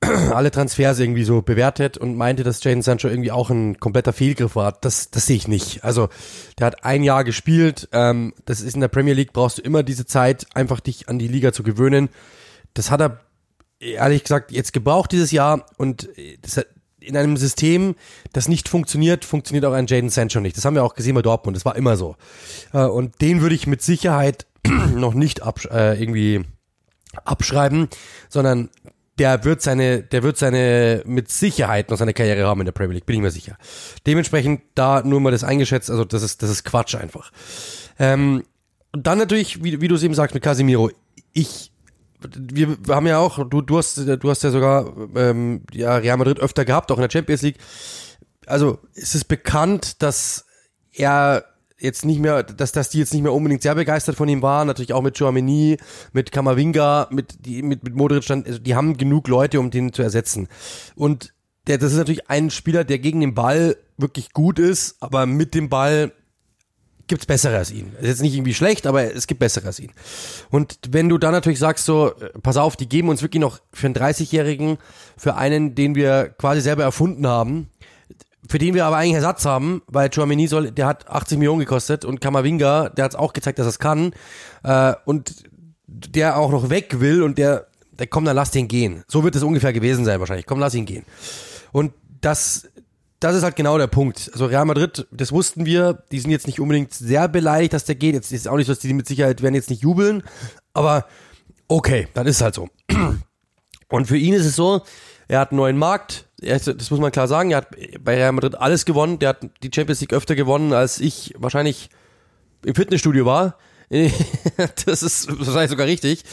B: alle Transfers irgendwie so bewertet und meinte, dass Jaden Sancho irgendwie auch ein kompletter Fehlgriff war. Das, das sehe ich nicht. Also der hat ein Jahr gespielt. Ähm, das ist in der Premier League, brauchst du immer diese Zeit, einfach dich an die Liga zu gewöhnen. Das hat er ehrlich gesagt jetzt gebraucht dieses Jahr und das hat, in einem System, das nicht funktioniert, funktioniert auch ein Jaden Sancho nicht. Das haben wir auch gesehen bei Dortmund. Das war immer so. Äh, und den würde ich mit Sicherheit noch nicht absch äh, irgendwie abschreiben, sondern der wird seine, der wird seine, mit Sicherheit noch seine Karriere haben in der Premier League, bin ich mir sicher. Dementsprechend da nur mal das eingeschätzt, also das ist, das ist Quatsch einfach. Ähm, und dann natürlich, wie, wie du es eben sagst mit Casimiro, ich, wir haben ja auch, du, du hast, du hast ja sogar, ähm, ja, Real Madrid öfter gehabt, auch in der Champions League. Also, es ist bekannt, dass er jetzt nicht mehr, dass, dass die jetzt nicht mehr unbedingt sehr begeistert von ihm waren, natürlich auch mit Chouameni, mit Kamavinga, mit, mit, mit Modric, also die haben genug Leute, um den zu ersetzen. Und der, das ist natürlich ein Spieler, der gegen den Ball wirklich gut ist, aber mit dem Ball gibt's bessere als ihn. Ist jetzt nicht irgendwie schlecht, aber es gibt bessere als ihn. Und wenn du dann natürlich sagst so, äh, pass auf, die geben uns wirklich noch für einen 30-Jährigen, für einen, den wir quasi selber erfunden haben, für den wir aber eigentlich Ersatz haben, weil Chouameni soll, der hat 80 Millionen gekostet und Kamavinga, der hat es auch gezeigt, dass er es kann äh, und der auch noch weg will und der, der komm, dann lass den gehen. So wird es ungefähr gewesen sein wahrscheinlich. Komm, lass ihn gehen. Und das, das ist halt genau der Punkt. Also Real Madrid, das wussten wir, die sind jetzt nicht unbedingt sehr beleidigt, dass der geht. Jetzt ist auch nicht so, dass die mit Sicherheit werden jetzt nicht jubeln, aber okay, dann ist es halt so. Und für ihn ist es so, er hat einen neuen Markt, das muss man klar sagen, er hat bei Real Madrid alles gewonnen, der hat die Champions League öfter gewonnen, als ich wahrscheinlich im Fitnessstudio war. das ist wahrscheinlich sogar richtig.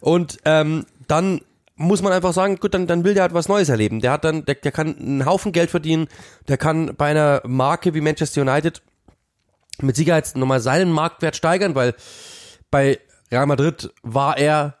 B: Und ähm, dann muss man einfach sagen, gut, dann, dann will der halt was Neues erleben. Der hat dann, der, der kann einen Haufen Geld verdienen, der kann bei einer Marke wie Manchester United mit Sicherheit nochmal seinen Marktwert steigern, weil bei Real Madrid war er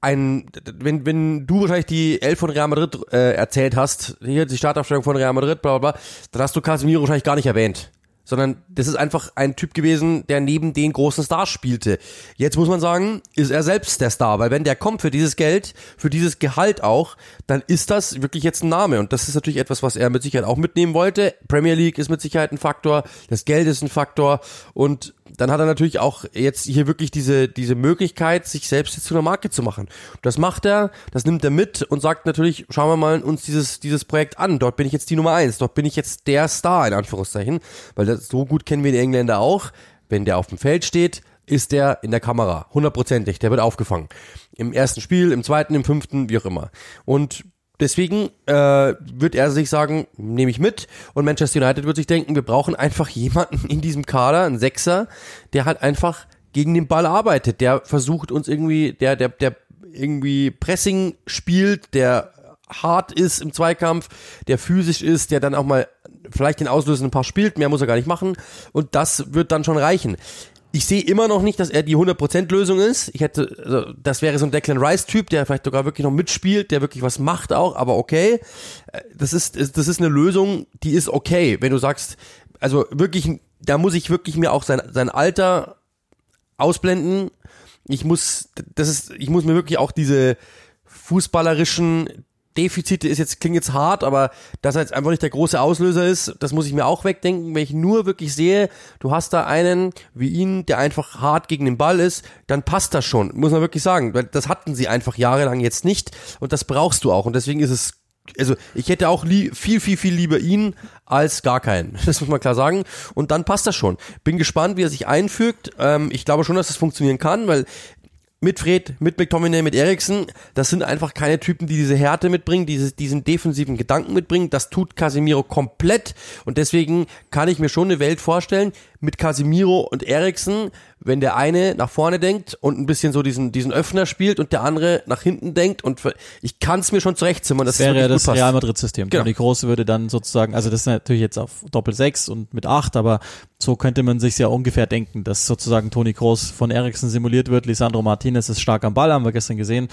B: ein, wenn, wenn du wahrscheinlich die Elf von Real Madrid äh, erzählt hast, hier die Startaufstellung von Real Madrid, bla bla bla, dann hast du Casemiro wahrscheinlich gar nicht erwähnt sondern das ist einfach ein Typ gewesen, der neben den großen Stars spielte. Jetzt muss man sagen, ist er selbst der Star, weil wenn der kommt für dieses Geld, für dieses Gehalt auch, dann ist das wirklich jetzt ein Name und das ist natürlich etwas, was er mit Sicherheit auch mitnehmen wollte. Premier League ist mit Sicherheit ein Faktor, das Geld ist ein Faktor und dann hat er natürlich auch jetzt hier wirklich diese, diese Möglichkeit, sich selbst jetzt zu einer Marke zu machen. Das macht er, das nimmt er mit und sagt natürlich, schauen wir mal uns dieses, dieses Projekt an. Dort bin ich jetzt die Nummer eins. Dort bin ich jetzt der Star, in Anführungszeichen. Weil das, so gut kennen wir die Engländer auch. Wenn der auf dem Feld steht, ist der in der Kamera. Hundertprozentig. Der wird aufgefangen. Im ersten Spiel, im zweiten, im fünften, wie auch immer. Und Deswegen äh, wird er sich sagen, nehme ich mit. Und Manchester United wird sich denken, wir brauchen einfach jemanden in diesem Kader, einen Sechser, der halt einfach gegen den Ball arbeitet, der versucht uns irgendwie, der, der, der irgendwie Pressing spielt, der hart ist im Zweikampf, der physisch ist, der dann auch mal vielleicht den auslösenden Paar spielt, mehr muss er gar nicht machen und das wird dann schon reichen ich sehe immer noch nicht, dass er die 100% Lösung ist. Ich hätte, also, das wäre so ein Declan Rice Typ, der vielleicht sogar wirklich noch mitspielt, der wirklich was macht auch, aber okay. Äh, das ist, das ist eine Lösung, die ist okay. Wenn du sagst, also wirklich, da muss ich wirklich mir auch sein, sein Alter ausblenden. Ich muss, das ist, ich muss mir wirklich auch diese fußballerischen Defizite ist jetzt, klingt jetzt hart, aber dass er jetzt einfach nicht der große Auslöser ist, das muss ich mir auch wegdenken. Wenn ich nur wirklich sehe, du hast da einen wie ihn, der einfach hart gegen den Ball ist, dann passt das schon, muss man wirklich sagen. Das hatten sie einfach jahrelang jetzt nicht und das brauchst du auch. Und deswegen ist es also ich hätte auch viel, viel, viel lieber ihn als gar keinen. Das muss man klar sagen. Und dann passt das schon. Bin gespannt, wie er sich einfügt. Ähm, ich glaube schon, dass das funktionieren kann, weil mit Fred, mit McTominay, mit Eriksen, das sind einfach keine Typen, die diese Härte mitbringen, diese, diesen defensiven Gedanken mitbringen. Das tut Casemiro komplett und deswegen kann ich mir schon eine Welt vorstellen mit Casimiro und Eriksen, wenn der eine nach vorne denkt und ein bisschen so diesen, diesen Öffner spielt und der andere nach hinten denkt und ich kann es mir schon zurechtzimmern,
A: dass das wäre ja das Real Madrid-System. Genau. Die Große würde dann sozusagen, also das ist natürlich jetzt auf Doppel 6 und mit 8, aber so könnte man sich ja ungefähr denken, dass sozusagen Toni Groß von Eriksen simuliert wird, Lisandro Martinez ist stark am Ball, haben wir gestern gesehen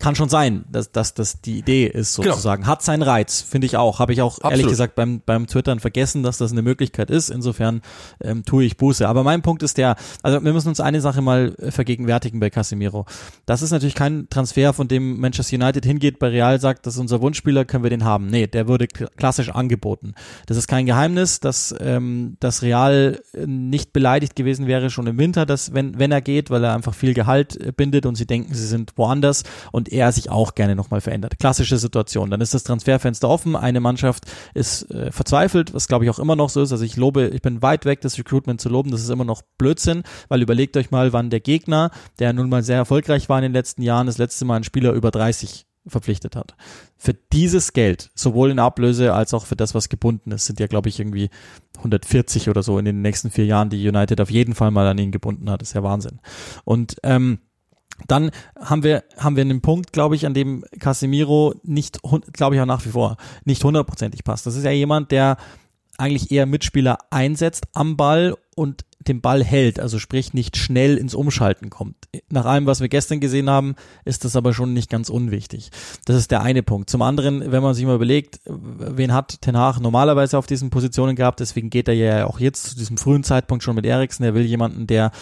A: kann schon sein, dass, dass das die Idee ist genau. sozusagen. Genau. Hat seinen Reiz, finde ich auch. Habe ich auch Absolut. ehrlich gesagt beim, beim Twittern vergessen, dass das eine Möglichkeit ist. Insofern ähm, tue ich Buße. Aber mein Punkt ist der, also wir müssen uns eine Sache mal äh, vergegenwärtigen bei Casemiro. Das ist natürlich kein Transfer, von dem Manchester United hingeht, bei Real sagt, das ist unser Wunschspieler, können wir den haben. Nee, der wurde klassisch angeboten. Das ist kein Geheimnis, dass ähm, das Real nicht beleidigt gewesen wäre schon im Winter, dass wenn, wenn er geht, weil er einfach viel Gehalt äh, bindet und sie denken, sie sind woanders und er sich auch gerne nochmal verändert. Klassische Situation. Dann ist das Transferfenster offen, eine Mannschaft ist äh, verzweifelt, was glaube ich auch immer noch so ist. Also ich lobe, ich bin weit weg, das Recruitment zu loben, das ist immer noch Blödsinn, weil überlegt euch mal, wann der Gegner, der nun mal sehr erfolgreich war in den letzten Jahren, das letzte Mal einen Spieler über 30 verpflichtet hat. Für dieses Geld, sowohl in Ablöse als auch für das, was gebunden ist, sind ja, glaube ich, irgendwie 140 oder so in den nächsten vier Jahren, die United auf jeden Fall mal an ihn gebunden hat. Das ist ja Wahnsinn. Und ähm, dann haben wir, haben wir einen Punkt, glaube ich, an dem Casemiro nicht, glaube ich auch nach wie vor, nicht hundertprozentig passt. Das ist ja jemand, der eigentlich eher Mitspieler einsetzt am Ball und den Ball hält, also sprich nicht schnell ins Umschalten kommt. Nach allem, was wir gestern gesehen haben, ist das aber schon nicht ganz unwichtig. Das ist der eine Punkt. Zum anderen, wenn man sich mal überlegt, wen hat Ten Hag normalerweise auf diesen Positionen gehabt, deswegen geht er ja auch jetzt zu diesem frühen Zeitpunkt schon mit Eriksen. Er will jemanden, der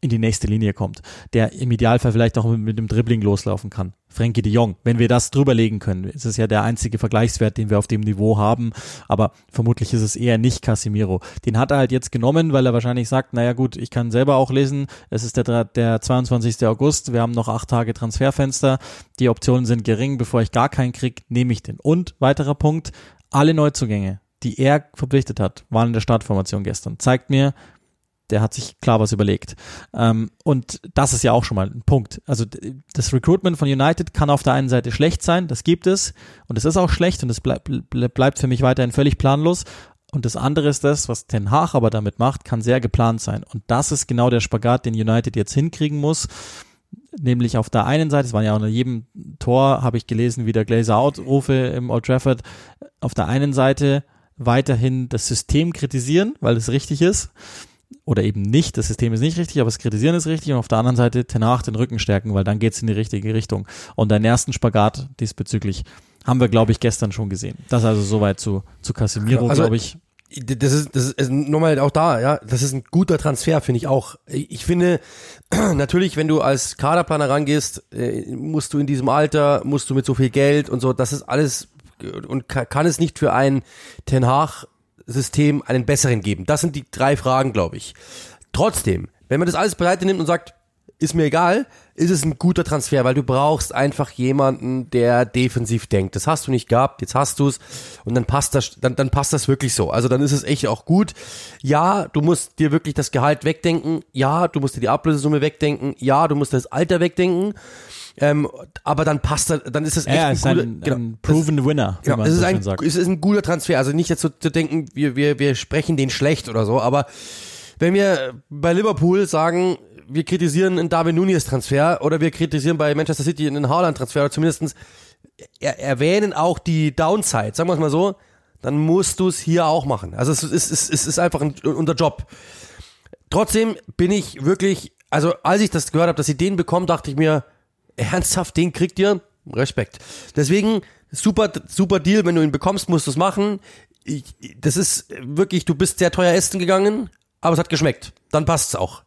A: in die nächste Linie kommt, der im Idealfall vielleicht auch mit, dem Dribbling loslaufen kann. Frankie de Jong, wenn wir das drüberlegen können, ist es ja der einzige Vergleichswert, den wir auf dem Niveau haben, aber vermutlich ist es eher nicht Casimiro. Den hat er halt jetzt genommen, weil er wahrscheinlich sagt, naja gut, ich kann selber auch lesen, es ist der, der 22. August, wir haben noch acht Tage Transferfenster, die Optionen sind gering, bevor ich gar keinen krieg, nehme ich den. Und, weiterer Punkt, alle Neuzugänge, die er verpflichtet hat, waren in der Startformation gestern. Zeigt mir, der hat sich klar was überlegt. Ähm, und das ist ja auch schon mal ein Punkt. Also das Recruitment von United kann auf der einen Seite schlecht sein, das gibt es und es ist auch schlecht und es bleib, bleibt für mich weiterhin völlig planlos. Und das andere ist das, was Ten Hag aber damit macht, kann sehr geplant sein. Und das ist genau der Spagat, den United jetzt hinkriegen muss. Nämlich auf der einen Seite, es waren ja auch in jedem Tor, habe ich gelesen, wieder Glazer Out-Rufe im Old Trafford. Auf der einen Seite weiterhin das System kritisieren, weil es richtig ist oder eben nicht, das System ist nicht richtig, aber das Kritisieren ist richtig und auf der anderen Seite danach den Rücken stärken, weil dann geht's in die richtige Richtung. Und deinen ersten Spagat diesbezüglich haben wir, glaube ich, gestern schon gesehen. Das also soweit zu, zu Casemiro, also, glaube ich.
B: Das ist, das ist nochmal auch da, ja, das ist ein guter Transfer, finde ich auch. Ich finde, natürlich, wenn du als Kaderplaner rangehst, äh, musst du in diesem Alter, musst du mit so viel Geld und so, das ist alles und kann es nicht für einen Ten Hag System einen besseren geben? Das sind die drei Fragen, glaube ich. Trotzdem, wenn man das alles beiseite nimmt und sagt, ist mir egal, ist es ein guter Transfer, weil du brauchst einfach jemanden, der defensiv denkt. Das hast du nicht gehabt, jetzt hast du es und dann passt das, dann, dann passt das wirklich so. Also dann ist es echt auch gut. Ja, du musst dir wirklich das Gehalt wegdenken. Ja, du musst dir die Ablösesumme wegdenken. Ja, du musst das Alter wegdenken. Ähm, aber dann passt er, dann ist es echt
A: ja, ein, ist guter, ein, genau, ein proven das, Winner.
B: Genau, es ist, ein, es ist ein guter Transfer. Also nicht jetzt zu denken, wir, wir, wir sprechen den schlecht oder so, aber wenn wir bei Liverpool sagen, wir kritisieren einen Darwin Nunes Transfer oder wir kritisieren bei Manchester City einen Haaland Transfer oder zumindestens er, erwähnen auch die Downside, sagen wir es mal so, dann musst du es hier auch machen. Also es ist, es, es ist einfach ein, unser Job. Trotzdem bin ich wirklich, also als ich das gehört habe, dass sie den bekommen, dachte ich mir, ernsthaft, den kriegt ihr? Respekt. Deswegen, super, super Deal, wenn du ihn bekommst, musst du es machen. Ich, das ist wirklich, du bist sehr teuer essen gegangen, aber es hat geschmeckt. Dann passt's auch.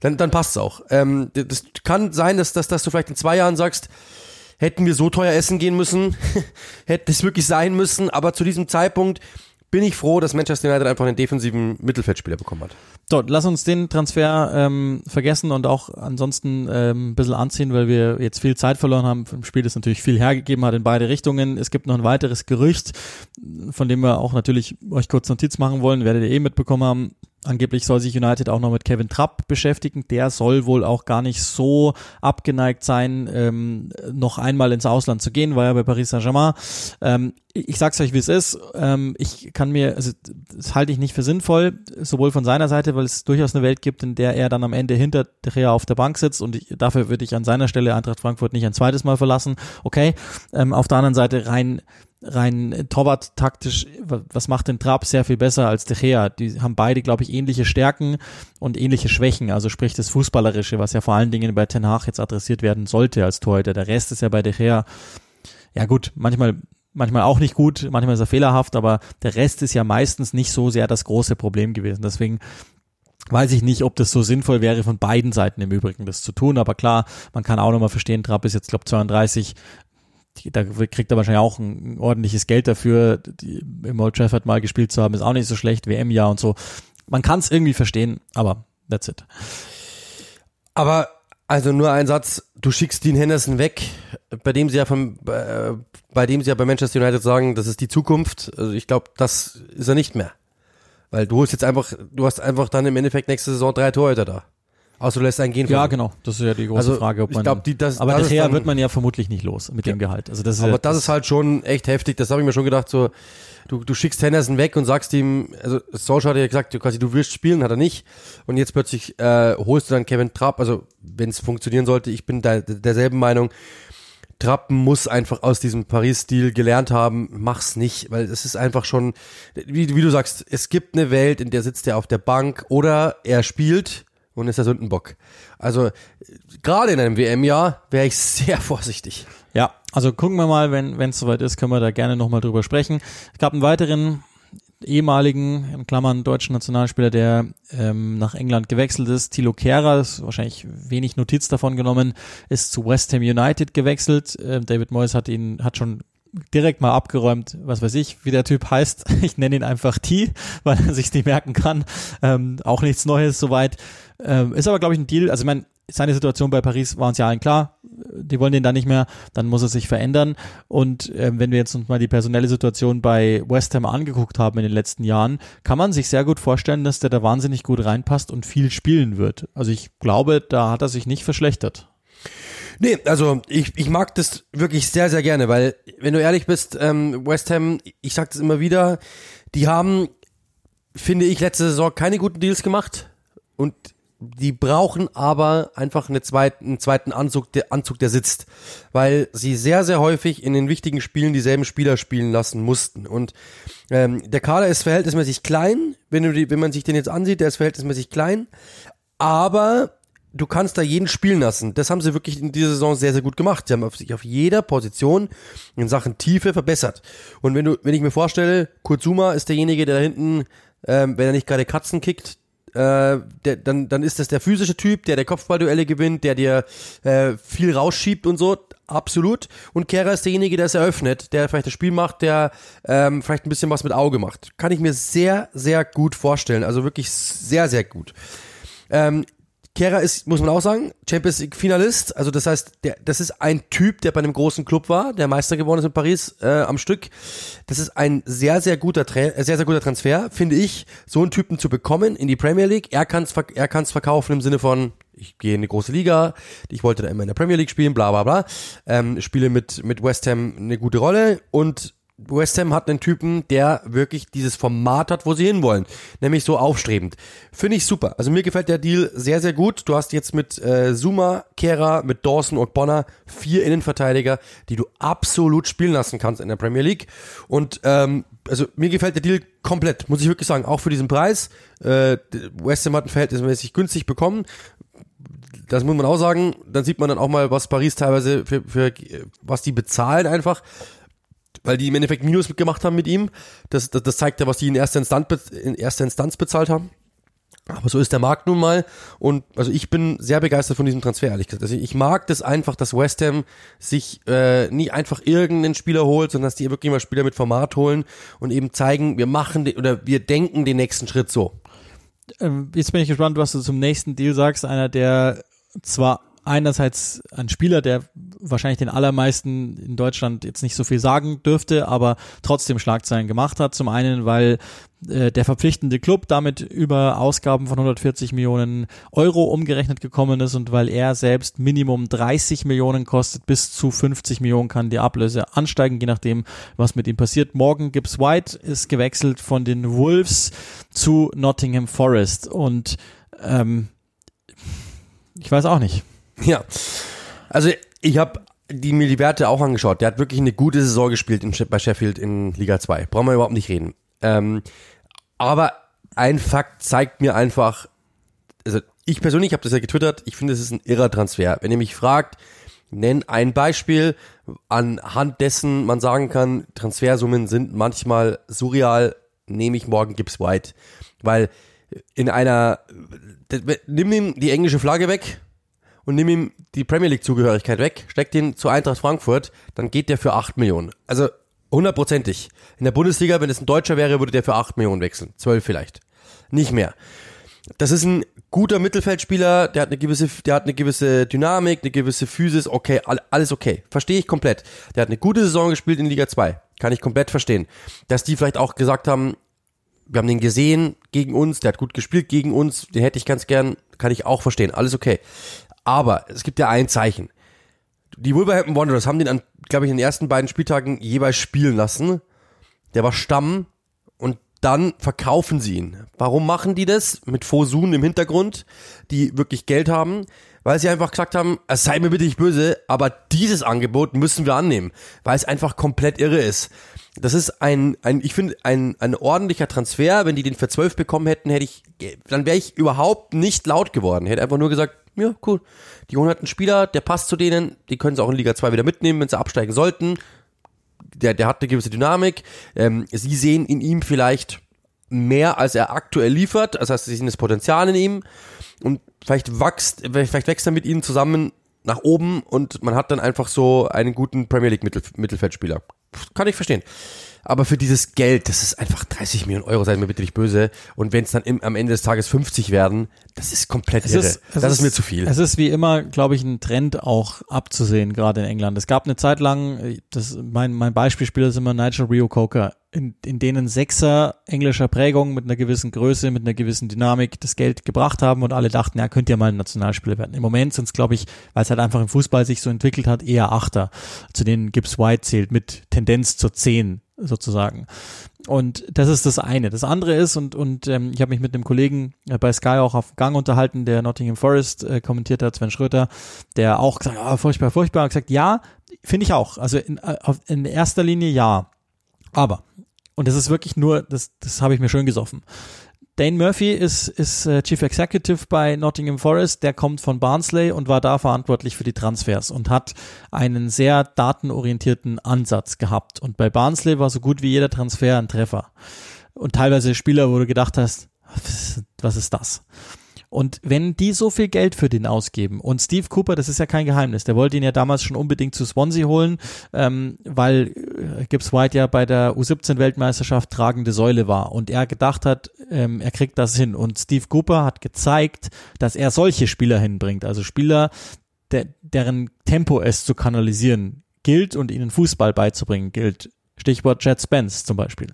B: Dann, dann passt's auch. Ähm, das kann sein, dass, dass, dass du vielleicht in zwei Jahren sagst, hätten wir so teuer essen gehen müssen, hätte es wirklich sein müssen, aber zu diesem Zeitpunkt bin ich froh, dass Manchester United einfach einen defensiven Mittelfeldspieler bekommen hat.
A: So, lass uns den Transfer ähm, vergessen und auch ansonsten ähm, ein bisschen anziehen, weil wir jetzt viel Zeit verloren haben. Im Spiel ist natürlich viel hergegeben hat in beide Richtungen. Es gibt noch ein weiteres Gerücht, von dem wir auch natürlich euch kurz Notiz machen wollen, werdet ihr eh mitbekommen haben. Angeblich soll sich United auch noch mit Kevin Trapp beschäftigen. Der soll wohl auch gar nicht so abgeneigt sein, ähm, noch einmal ins Ausland zu gehen, war ja bei Paris Saint-Germain. Ähm, ich sag's euch, wie es ist. Ähm, ich kann mir, also das halte ich nicht für sinnvoll, sowohl von seiner Seite, weil es durchaus eine Welt gibt, in der er dann am Ende hinter De Gea auf der Bank sitzt und ich, dafür würde ich an seiner Stelle Eintracht Frankfurt nicht ein zweites Mal verlassen. Okay. Ähm, auf der anderen Seite rein rein Torwart taktisch, was macht den Trapp sehr viel besser als De Gea? Die haben beide, glaube ich, ähnliche Stärken und ähnliche Schwächen. Also sprich das Fußballerische, was ja vor allen Dingen bei Ten Hag jetzt adressiert werden sollte als Torhüter. Der Rest ist ja bei De Gea, ja gut, manchmal manchmal auch nicht gut, manchmal ist er fehlerhaft, aber der Rest ist ja meistens nicht so sehr das große Problem gewesen. Deswegen weiß ich nicht, ob das so sinnvoll wäre, von beiden Seiten im Übrigen das zu tun. Aber klar, man kann auch nochmal verstehen, Trapp ist jetzt, glaube 32, da kriegt er wahrscheinlich auch ein, ordentliches Geld dafür. Im Old Trafford mal gespielt zu haben, ist auch nicht so schlecht, WM-Jahr und so. Man kann es irgendwie verstehen, aber that's it.
B: Aber also nur ein Satz, du schickst Dean Henderson weg, bei dem sie ja von, äh, bei dem sie ja bei Manchester United sagen, das ist die Zukunft. Also ich glaube, das ist er nicht mehr. Weil du holst jetzt einfach, du hast einfach dann im Endeffekt nächste Saison drei Torhüter da. Außer du lässt einen gehen.
A: Ja, genau. Das ist ja die große also, Frage, ob man. Ich glaub, die, das, aber das Her wird man ja vermutlich nicht los mit ja. dem Gehalt. Also das ist
B: aber
A: ja,
B: das, das, ist halt schon echt heftig. Das habe ich mir schon gedacht. So, du, du schickst Henderson weg und sagst ihm, also Solskjaer hat ja gesagt, du, quasi du willst spielen, hat er nicht. Und jetzt plötzlich äh, holst du dann Kevin Trapp. Also wenn es funktionieren sollte, ich bin da derselben Meinung. Trappen muss einfach aus diesem Paris-Stil gelernt haben, mach's nicht, weil es ist einfach schon, wie, wie du sagst, es gibt eine Welt, in der sitzt er auf der Bank oder er spielt und ist der Sündenbock. Also gerade in einem WM-Jahr wäre ich sehr vorsichtig.
A: Ja, also gucken wir mal, wenn es soweit ist, können wir da gerne nochmal drüber sprechen. Es gab einen weiteren ehemaligen, in Klammern, deutschen Nationalspieler, der ähm, nach England gewechselt ist. Thilo Kehrer, ist wahrscheinlich wenig Notiz davon genommen, ist zu West Ham United gewechselt. Äh, David Moyes hat ihn, hat schon direkt mal abgeräumt, was weiß ich, wie der Typ heißt. Ich nenne ihn einfach T, weil er sich nicht merken kann. Ähm, auch nichts Neues soweit. Ähm, ist aber, glaube ich, ein Deal. Also ich meine, seine Situation bei Paris war uns ja allen klar. Die wollen den da nicht mehr, dann muss es sich verändern. Und ähm, wenn wir jetzt uns mal die personelle Situation bei West Ham angeguckt haben in den letzten Jahren, kann man sich sehr gut vorstellen, dass der da wahnsinnig gut reinpasst und viel spielen wird. Also ich glaube, da hat er sich nicht verschlechtert.
B: Nee, also ich, ich mag das wirklich sehr, sehr gerne, weil, wenn du ehrlich bist, ähm, West Ham, ich sag das immer wieder, die haben, finde ich, letzte Saison keine guten Deals gemacht und die brauchen aber einfach eine zweiten, einen zweiten Anzug der, Anzug, der sitzt, weil sie sehr, sehr häufig in den wichtigen Spielen dieselben Spieler spielen lassen mussten. Und ähm, der Kader ist verhältnismäßig klein, wenn, du die, wenn man sich den jetzt ansieht, der ist verhältnismäßig klein, aber du kannst da jeden spielen lassen. Das haben sie wirklich in dieser Saison sehr, sehr gut gemacht. Sie haben sich auf jeder Position in Sachen Tiefe verbessert. Und wenn du, wenn ich mir vorstelle, Kurzuma ist derjenige, der da hinten, ähm, wenn er nicht gerade Katzen kickt, äh, der, dann, dann ist das der physische Typ, der der Kopfballduelle gewinnt, der dir äh, viel rausschiebt und so. Absolut. Und Kera ist derjenige, der es eröffnet, der vielleicht das Spiel macht, der ähm, vielleicht ein bisschen was mit Auge macht. Kann ich mir sehr, sehr gut vorstellen. Also wirklich sehr, sehr gut. Ähm, Kehrer ist, muss man auch sagen, Champions League Finalist. Also das heißt, der, das ist ein Typ, der bei einem großen Club war, der Meister geworden ist in Paris äh, am Stück. Das ist ein sehr, sehr guter, Tra äh, sehr, sehr guter Transfer, finde ich, so einen Typen zu bekommen in die Premier League. Er kann es er kann's verkaufen im Sinne von, ich gehe in eine große Liga, ich wollte da immer in der Premier League spielen, bla bla bla. Ähm, spiele mit, mit West Ham eine gute Rolle und West Ham hat einen Typen, der wirklich dieses Format hat, wo sie hinwollen. Nämlich so aufstrebend. Finde ich super. Also mir gefällt der Deal sehr, sehr gut. Du hast jetzt mit äh, Zuma, Kera, mit Dawson und Bonner vier Innenverteidiger, die du absolut spielen lassen kannst in der Premier League. Und ähm, also mir gefällt der Deal komplett, muss ich wirklich sagen. Auch für diesen Preis. Äh, West Ham hat ein verhältnismäßig günstig bekommen das muss man auch sagen, dann sieht man dann auch mal, was Paris teilweise für, für was die bezahlen einfach weil die im Endeffekt Minus gemacht haben mit ihm. Das, das, das zeigt ja, was die in erster, Instanz, in erster Instanz bezahlt haben. Aber so ist der Markt nun mal. Und also ich bin sehr begeistert von diesem Transfer, ehrlich gesagt. Also ich mag das einfach, dass West Ham sich äh, nie einfach irgendeinen Spieler holt, sondern dass die wirklich mal Spieler mit Format holen und eben zeigen, wir machen oder wir denken den nächsten Schritt so.
A: Ähm, jetzt bin ich gespannt, was du zum nächsten Deal sagst. Einer, der zwar einerseits ein Spieler, der wahrscheinlich den allermeisten in Deutschland jetzt nicht so viel sagen dürfte, aber trotzdem Schlagzeilen gemacht hat. Zum einen, weil äh, der verpflichtende Club damit über Ausgaben von 140 Millionen Euro umgerechnet gekommen ist und weil er selbst Minimum 30 Millionen kostet, bis zu 50 Millionen kann die Ablöse ansteigen, je nachdem, was mit ihm passiert. Morgan Gibbs White ist gewechselt von den Wolves zu Nottingham Forest und ähm, ich weiß auch nicht.
B: Ja, also ich habe die mir die Werte auch angeschaut. Der hat wirklich eine gute Saison gespielt in, bei Sheffield in Liga 2. Brauchen wir überhaupt nicht reden. Ähm, aber ein Fakt zeigt mir einfach, also ich persönlich habe das ja getwittert, ich finde, es ist ein irrer Transfer. Wenn ihr mich fragt, nenn ein Beispiel, anhand dessen man sagen kann, Transfersummen sind manchmal surreal, nehme ich morgen Gibbs White. Weil in einer, nimm ihm die englische Flagge weg und nimm ihm die Premier League Zugehörigkeit weg, steck den zu Eintracht Frankfurt, dann geht der für 8 Millionen. Also Hundertprozentig. In der Bundesliga, wenn es ein Deutscher wäre, würde der für 8 Millionen wechseln. 12 vielleicht. Nicht mehr. Das ist ein guter Mittelfeldspieler, der hat eine gewisse, der hat eine gewisse Dynamik, eine gewisse Physis, okay, alles okay. Verstehe ich komplett. Der hat eine gute Saison gespielt in Liga 2. Kann ich komplett verstehen. Dass die vielleicht auch gesagt haben, wir haben den gesehen gegen uns, der hat gut gespielt gegen uns, den hätte ich ganz gern, kann ich auch verstehen. Alles okay. Aber es gibt ja ein Zeichen. Die Wolverhampton Wanderers haben den an glaube ich, in den ersten beiden Spieltagen jeweils spielen lassen. Der war Stamm und dann verkaufen sie ihn. Warum machen die das? Mit Fosun im Hintergrund, die wirklich Geld haben, weil sie einfach gesagt haben, es sei mir bitte nicht böse, aber dieses Angebot müssen wir annehmen, weil es einfach komplett irre ist. Das ist ein, ein ich finde, ein, ein ordentlicher Transfer. Wenn die den für 12 bekommen hätten, hätte ich, dann wäre ich überhaupt nicht laut geworden. Hätte einfach nur gesagt, ja, cool. Die holen halt einen Spieler, der passt zu denen, die können sie auch in Liga 2 wieder mitnehmen, wenn sie absteigen sollten. Der, der hat eine gewisse Dynamik. Ähm, sie sehen in ihm vielleicht mehr, als er aktuell liefert. Das heißt, sie sehen das Potenzial in ihm. Und vielleicht wächst, vielleicht wächst er mit ihnen zusammen nach oben und man hat dann einfach so einen guten Premier League Mittelfeldspieler. Kann ich verstehen. Aber für dieses Geld, das ist einfach 30 Millionen Euro, seid mir bitte nicht böse. Und wenn es dann im, am Ende des Tages 50 werden, das ist komplett es irre. Ist, das ist, ist, mir zu viel.
A: Es ist wie immer, glaube ich, ein Trend auch abzusehen, gerade in England. Es gab eine Zeit lang, das, mein, mein Beispielspieler ist immer Nigel Rio Coker, in, in denen Sechser englischer Prägung mit einer gewissen Größe, mit einer gewissen Dynamik das Geld gebracht haben und alle dachten, ja, könnt ihr mal ein Nationalspieler werden. Im Moment sind es, glaube ich, weil es halt einfach im Fußball sich so entwickelt hat, eher Achter, zu denen Gibbs White zählt, mit Tendenz zur Zehn sozusagen. Und das ist das eine. Das andere ist, und, und ähm, ich habe mich mit einem Kollegen äh, bei Sky auch auf Gang unterhalten, der Nottingham Forest äh, kommentiert hat, Sven Schröter, der auch gesagt hat, oh, furchtbar, furchtbar, und gesagt, ja, finde ich auch. Also in, äh, auf, in erster Linie ja. Aber, und das ist wirklich nur, das, das habe ich mir schön gesoffen. Dane Murphy ist, ist äh, Chief Executive bei Nottingham Forest, der kommt von Barnsley und war da verantwortlich für die Transfers und hat einen sehr datenorientierten Ansatz gehabt. Und bei Barnsley war so gut wie jeder Transfer ein Treffer. Und teilweise Spieler, wo du gedacht hast, was ist das? Und wenn die so viel Geld für den ausgeben und Steve Cooper, das ist ja kein Geheimnis, der wollte ihn ja damals schon unbedingt zu Swansea holen, ähm, weil äh, Gibbs White ja bei der U17-Weltmeisterschaft tragende Säule war und er gedacht hat, ähm, er kriegt das hin. Und Steve Cooper hat gezeigt, dass er solche Spieler hinbringt, also Spieler, der, deren Tempo es zu kanalisieren gilt und ihnen Fußball beizubringen gilt. Stichwort Jet Spence zum Beispiel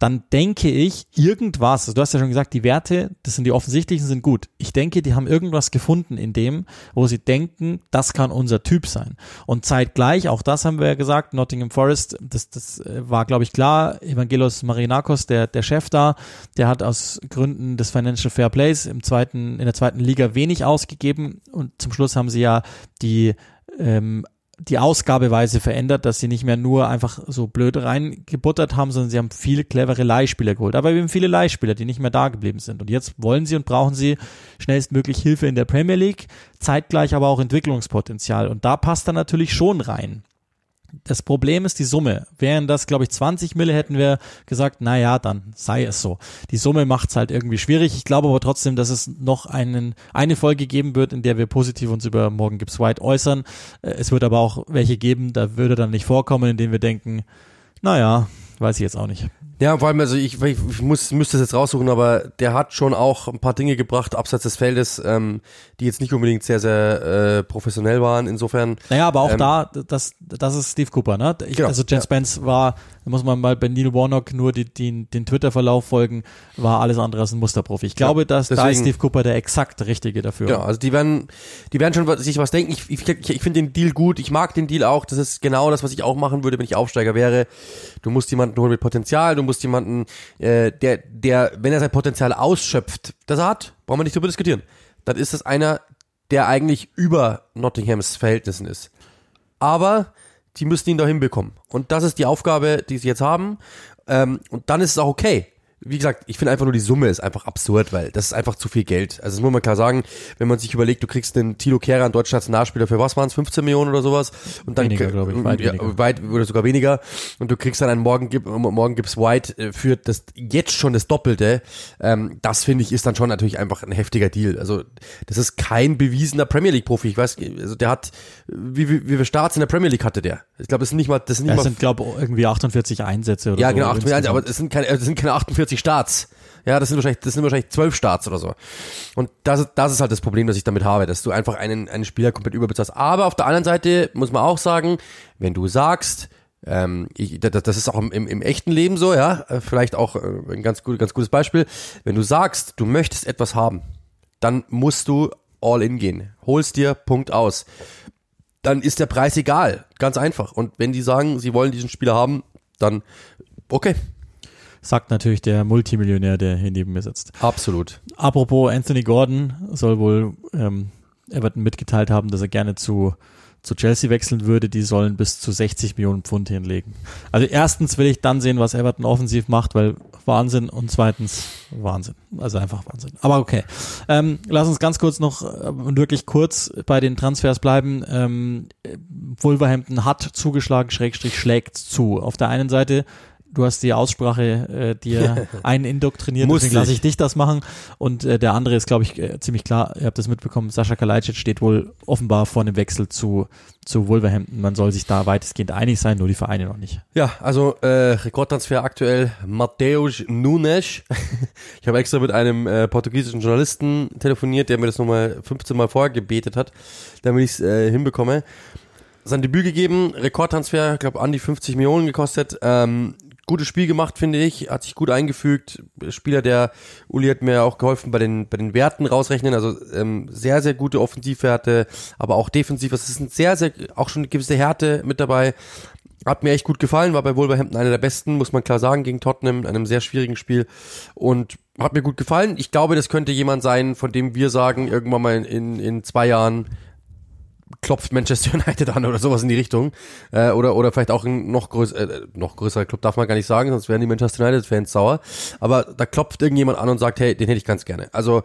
A: dann denke ich, irgendwas, also du hast ja schon gesagt, die Werte, das sind die offensichtlichen, sind gut. Ich denke, die haben irgendwas gefunden in dem, wo sie denken, das kann unser Typ sein. Und zeitgleich, auch das haben wir ja gesagt, Nottingham Forest, das, das äh, war, glaube ich, klar, Evangelos Marinakos, der, der Chef da, der hat aus Gründen des Financial Fair Plays im zweiten, in der zweiten Liga wenig ausgegeben und zum Schluss haben sie ja die ähm, die Ausgabeweise verändert, dass sie nicht mehr nur einfach so blöd reingebuttert haben, sondern sie haben viele clevere Leihspieler geholt. Aber eben viele Leihspieler, die nicht mehr da geblieben sind. Und jetzt wollen sie und brauchen sie schnellstmöglich Hilfe in der Premier League, zeitgleich aber auch Entwicklungspotenzial. Und da passt er natürlich schon rein. Das Problem ist die Summe. Wären das, glaube ich, 20 Mille, hätten wir gesagt, na ja, dann sei es so. Die Summe macht es halt irgendwie schwierig. Ich glaube aber trotzdem, dass es noch einen, eine Folge geben wird, in der wir positiv uns über Morgan Gibbs White äußern. Äh, es wird aber auch welche geben, da würde dann nicht vorkommen, in denen wir denken, naja, weiß ich jetzt auch nicht.
B: Ja, vor allem, also ich, ich, ich muss, müsste es jetzt raussuchen, aber der hat schon auch ein paar Dinge gebracht, abseits des Feldes, ähm, die jetzt nicht unbedingt sehr, sehr äh, professionell waren. Insofern.
A: Naja, aber auch
B: ähm,
A: da, das, das ist Steve Cooper, ne? Ich,
B: Genau,
A: also Jen
B: ja.
A: Spence war, da muss man mal bei Neil Warnock nur die, die, den Twitter-Verlauf folgen, war alles andere als ein Musterprofi. Ich glaube, dass da ist
B: deswegen-
A: Steve Cooper der exakt richtige dafür.
B: Genau, also die werden, die werden schon sich was denken. Ich, ich, ich, ich finde den Deal gut. Ich mag den Deal auch. Das ist genau das, was ich auch machen würde, wenn ich Aufsteiger wäre. Du musst jemanden holen mit Potenzial. Du musst jemanden, äh, der, der, wenn er sein Potenzial ausschöpft, das er hat, brauchen wir nicht drüber diskutieren. Dann ist das einer, der eigentlich über Nottinghams Verhältnissen ist. Aber die müssen ihn da hinbekommen. Und das ist die Aufgabe, die sie jetzt haben. Ähm, und dann ist es auch okay. Wie gesagt, ich finde einfach nur die Summe ist einfach absurd, weil das ist einfach zu viel Geld. Also das muss man klar sagen, wenn man sich überlegt, du kriegst einen Tilo Kehrer, einen deutschen Nationalspieler, für was waren es, 15 Millionen oder sowas? Und dann
A: Weniger, glaube ich, weit
B: ja,
A: weniger.
B: weit oder sogar weniger. Und du kriegst dann einen Morgen, Morgen Gibbs White äh, für das jetzt schon das Doppelte. Ähm, das finde ich ist dann schon natürlich einfach ein heftiger Deal. Also das ist kein bewiesener Premier League Profi. Ich weiß, also der hat wie wie, wie viele Starts in der Premier League hatte der? Ich glaube, das sind nicht mal das sind nicht
A: Das
B: mal
A: sind, glaube ich, irgendwie 48 Einsätze oder
B: ja,
A: so.
B: genau, 48,
A: insgesamt.
B: aber es sind keine, es sind keine 48 Starts. Ja, das sind wahrscheinlich, das sind wahrscheinlich 12 Starts oder so. Und das, ist- das ist halt das Problem, das ich damit habe, dass du einfach einen, einen Spieler komplett überbezahlst. Aber auf der anderen Seite muss man auch sagen, wenn du sagst, ähm, ich, das, das ist auch im, im, echten Leben so, ja, vielleicht auch äh, ein ganz, gut, ganz gutes Beispiel. Wenn du sagst, du möchtest etwas haben, dann musst du all in gehen. Holst dir, Punkt aus. Dann ist der Preis egal. Ganz einfach. Und wenn die sagen, sie wollen diesen Spieler haben, dann okay.
A: Sagt natürlich der Multimillionär, der hier neben mir sitzt.
B: Absolut.
A: Apropos Anthony Gordon soll wohl ähm, Everton mitgeteilt haben, dass er gerne zu, zu Chelsea wechseln würde. Die sollen bis zu 60 Millionen Pfund hinlegen. Also erstens will ich dann sehen, was Everton offensiv macht, weil Wahnsinn und zweitens Wahnsinn. Also einfach Wahnsinn. Aber okay. Ähm, lass uns ganz kurz noch äh, und wirklich kurz bei den Transfers bleiben. Ähm, äh, Wolverhampton hat zugeschlagen, Schrägstrich schlägt zu. Auf der einen Seite Du hast die Aussprache äh, dir einen indoktriniert,
B: Muss
A: deswegen lasse
B: ich.
A: ich dich das machen. Und äh, der andere ist, glaube ich, äh, ziemlich klar, ihr habt das mitbekommen, Sascha Kalajdzic steht wohl offenbar vor einem Wechsel zu, zu Wolverhampton. Man soll sich da weitestgehend einig sein, nur die Vereine noch nicht.
B: Ja, also äh, Rekordtransfer aktuell Mateus Nunes. Ich habe extra mit einem äh, portugiesischen Journalisten telefoniert, der mir das nochmal 15 Mal vorgebetet hat, damit ich es äh, hinbekomme. Sein Debüt gegeben, Rekordtransfer, ich glaube an die 50 Millionen gekostet. Ähm, gutes Spiel gemacht, finde ich, hat sich gut eingefügt. Spieler, der Uli hat mir auch geholfen bei den bei den Werten rausrechnen, also ähm, sehr sehr gute Offensivwerte, aber auch defensiv. Es ist ein sehr sehr auch schon eine gewisse Härte mit dabei. Hat mir echt gut gefallen, war bei Wolverhampton einer der besten, muss man klar sagen, gegen Tottenham in einem sehr schwierigen Spiel und hat mir gut gefallen. Ich glaube, das könnte jemand sein, von dem wir sagen, irgendwann mal in, in zwei Jahren klopft Manchester United an oder sowas in die Richtung. Äh, oder, oder vielleicht auch ein noch, größ äh, noch größerer Club, darf man gar nicht sagen, sonst wären die Manchester United-Fans sauer. Aber da klopft irgendjemand an und sagt, hey, den hätte ich ganz gerne. Also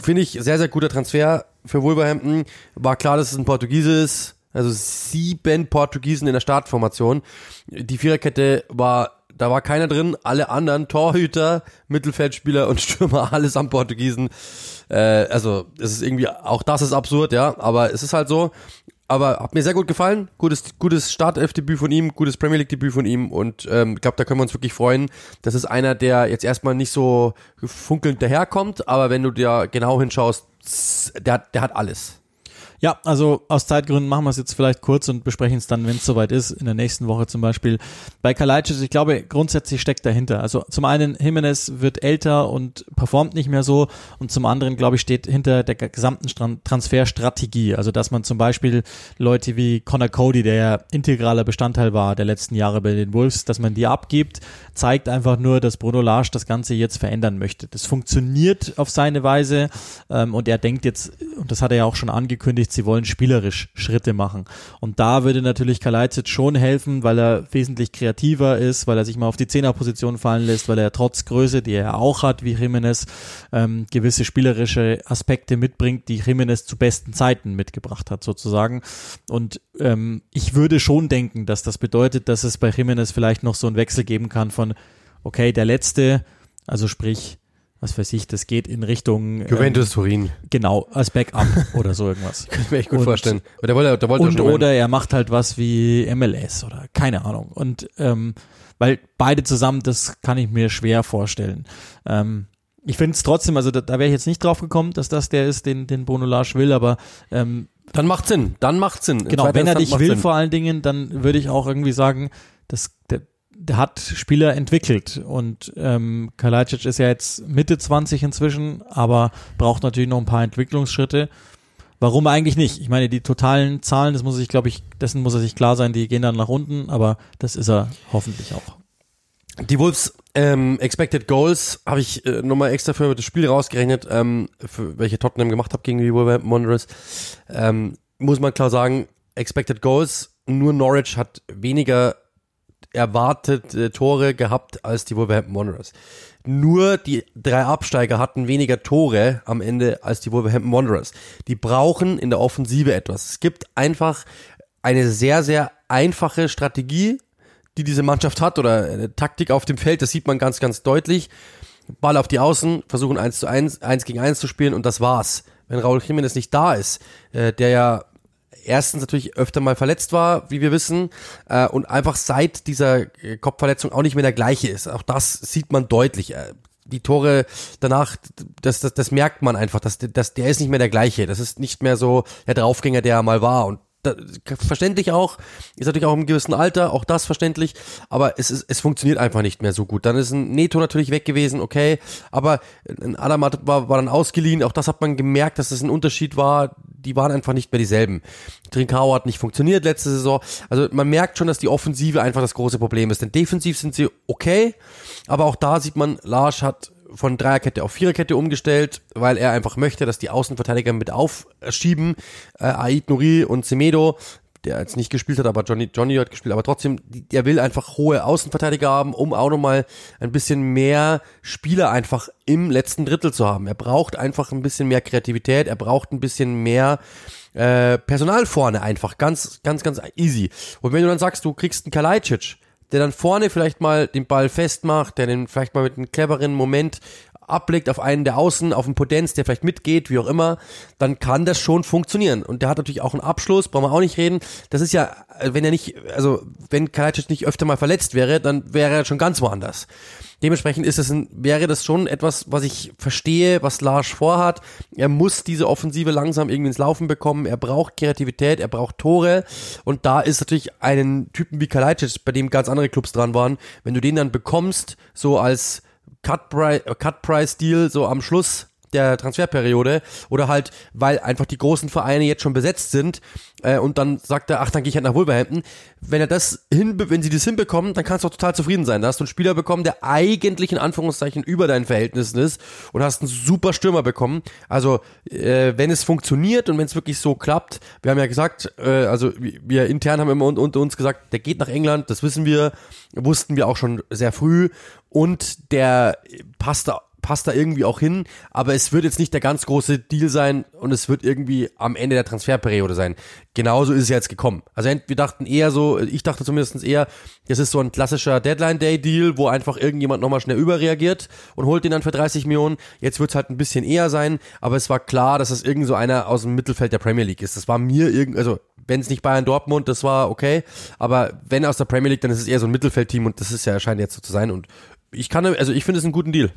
B: finde ich sehr, sehr guter Transfer für Wolverhampton. War klar, dass es ein Portugiese ist. Also sieben Portugiesen in der Startformation. Die Viererkette war, da war keiner drin. Alle anderen, Torhüter, Mittelfeldspieler und Stürmer, alles am Portugiesen. Äh, also es ist irgendwie, auch das ist absurd, ja, aber es ist halt so. Aber hat mir sehr gut gefallen. Gutes, gutes Startelf-Debüt von ihm, gutes Premier League-Debüt von ihm und ähm, ich glaube, da können wir uns wirklich freuen. Das ist einer, der jetzt erstmal nicht so funkelnd daherkommt, aber wenn du dir genau hinschaust, der, der hat alles.
A: Ja, also aus Zeitgründen machen wir es jetzt vielleicht kurz und besprechen es dann, wenn es soweit ist, in der nächsten Woche zum Beispiel. Bei Kalajdzic, ich glaube, grundsätzlich steckt dahinter. Also zum einen, Jimenez wird älter und performt nicht mehr so und zum anderen, glaube ich, steht hinter der gesamten Transferstrategie. Also dass man zum Beispiel Leute wie Connor Cody, der ja integraler Bestandteil war der letzten Jahre bei den Wolves, dass man die abgibt, zeigt einfach nur, dass Bruno Lage das Ganze jetzt verändern möchte. Das funktioniert auf seine Weise ähm, und er denkt jetzt, und das hat er ja auch schon angekündigt, sie wollen spielerisch Schritte machen. Und da würde natürlich Kalajdzic schon helfen, weil er wesentlich kreativer ist, weil er sich mal auf die Zehnerposition fallen lässt, weil er trotz Größe, die er auch hat, wie Jimenez, ähm, gewisse spielerische Aspekte mitbringt, die Jimenez zu besten Zeiten mitgebracht hat, sozusagen. Und ähm, ich würde schon denken, dass das bedeutet, dass es bei Jimenez vielleicht noch so einen Wechsel geben kann von, okay, der letzte, also sprich was weiß ich, das geht in Richtung
B: Juventus Turin.
A: Genau, als Backup oder so irgendwas.
B: Ich mir echt gut
A: Und-
B: vorstellen. Aber der wollte, der wollte
A: Und oder er macht halt was wie MLS oder keine Ahnung. Und ähm, weil beide zusammen, das kann ich mir schwer vorstellen. Ähm, ich finde es trotzdem, also da, da wäre ich jetzt nicht drauf gekommen, dass das der ist, den, den Bruno Lage will, aber ähm,
B: Dann macht Sinn. Dann macht Sinn. In
A: genau, wenn er dich will
B: Sinn.
A: vor allen Dingen, dann würde ich auch irgendwie sagen, der hat Spieler entwickelt und ähm, Kalajdzic ist ja jetzt Mitte 20 inzwischen, aber braucht natürlich noch ein paar Entwicklungsschritte. Warum eigentlich nicht? Ich meine, die totalen Zahlen, das muss ich, glaube ich, dessen muss er sich klar sein, die gehen dann nach unten, aber das ist er hoffentlich auch.
B: Die Wolves ähm, Expected Goals habe ich äh, nochmal extra für das Spiel rausgerechnet, ähm, für welche Tottenham gemacht habe gegen die Wolverhampton Wanderers. Ähm, muss man klar sagen, Expected Goals, nur Norwich hat weniger erwartet äh, Tore gehabt als die Wolverhampton Wanderers. Nur die drei Absteiger hatten weniger Tore am Ende als die Wolverhampton Wanderers. Die brauchen in der Offensive etwas. Es gibt einfach eine sehr, sehr einfache Strategie, die diese Mannschaft hat oder eine Taktik auf dem Feld, das sieht man ganz, ganz deutlich. Ball auf die Außen, versuchen eins zu eins, eins gegen eins zu spielen und das war's. Wenn Raúl Jiménez nicht da ist, äh, der ja erstens natürlich öfter mal verletzt war, wie wir wissen, äh, und einfach seit dieser äh, Kopfverletzung auch nicht mehr der gleiche ist. Auch das sieht man deutlich. Äh, die Tore danach, das, das, das merkt man einfach, dass, dass der ist nicht mehr der gleiche. Das ist nicht mehr so der Draufgänger, der er mal war. Und da, verständlich auch, ist natürlich auch im gewissen Alter, auch das verständlich, aber es, ist, es funktioniert einfach nicht mehr so gut. Dann ist ein Neto natürlich weg gewesen, okay, aber ein Adamat war, war dann ausgeliehen, auch das hat man gemerkt, dass es ein Unterschied war, die waren einfach nicht mehr dieselben. Trincao hat nicht funktioniert letzte Saison, also man merkt schon, dass die Offensive einfach das große Problem ist, denn defensiv sind sie okay, aber auch da sieht man, Lars hat von Dreierkette auf Viererkette umgestellt, weil er einfach möchte, dass die Außenverteidiger mit aufschieben. Äh, Aid Nouri und Semedo, der jetzt nicht gespielt hat, aber Johnny, Johnny hat gespielt, aber trotzdem, der will einfach hohe Außenverteidiger haben, um auch nochmal ein bisschen mehr Spieler einfach im letzten Drittel zu haben. Er braucht einfach ein bisschen mehr Kreativität, er braucht ein bisschen mehr äh, Personal vorne einfach, ganz, ganz, ganz easy. Und wenn du dann sagst, du kriegst einen Kalajdzic, der dann vorne vielleicht mal den Ball festmacht, der den vielleicht mal mit einem cleveren Moment abblickt auf einen der Außen, auf einen Potenz, der vielleicht mitgeht, wie auch immer, dann kann das schon funktionieren. Und der hat natürlich auch einen Abschluss, brauchen wir auch nicht reden. Das ist ja, äh, wenn er nicht, also wenn Kalajdzic nicht öfter mal verletzt wäre, dann wäre er schon ganz woanders. Dementsprechend ist es ein, wäre das schon etwas, was ich verstehe, was Lars vorhat. Er muss diese Offensive langsam irgendwie ins Laufen bekommen. Er braucht Kreativität, er braucht Tore. Und da ist natürlich einen Typen wie Kalajdzic, bei dem ganz andere Clubs dran waren, wenn du den dann bekommst, so als Cut-Price- äh, Cut-Price-Deal, so am Schluss der Transferperiode oder halt, weil einfach die großen Vereine jetzt schon besetzt sind äh, und dann sagt er, ach, dann gehe ich halt nach Wolverhampton. Wenn er das hin, wenn sie das hinbekommen, dann kannst du auch total zufrieden sein. Da hast du einen Spieler bekommen, der eigentlich in Anführungszeichen über deinen Verhältnissen ist und hast einen super Stürmer bekommen. Also äh, wenn es funktioniert und wenn es wirklich so klappt, wir haben ja gesagt, äh, also wir- intern haben immer un- unter uns gesagt, der geht nach England, das wissen wir, wussten wir auch schon sehr früh und der passt da passt da irgendwie auch hin, aber es wird jetzt nicht der ganz große Deal sein und es wird irgendwie am Ende der Transferperiode sein. Genauso ist es jetzt gekommen. Also wir dachten eher so, ich dachte zumindest eher, das ist so ein klassischer Deadline-Day-Deal, wo einfach irgendjemand nochmal schnell überreagiert und holt den dann für 30 Millionen. Jetzt wird es halt ein bisschen eher sein, aber es war klar, dass es irgend so einer aus dem Mittelfeld der Premier League ist. Das war mir irgend, also wenn es nicht Bayern Dortmund, das war okay, aber wenn aus der Premier League, dann ist es eher so ein Mittelfeldteam und das ist ja scheint jetzt so zu sein und ich kann, also ich finde es einen guten Deal.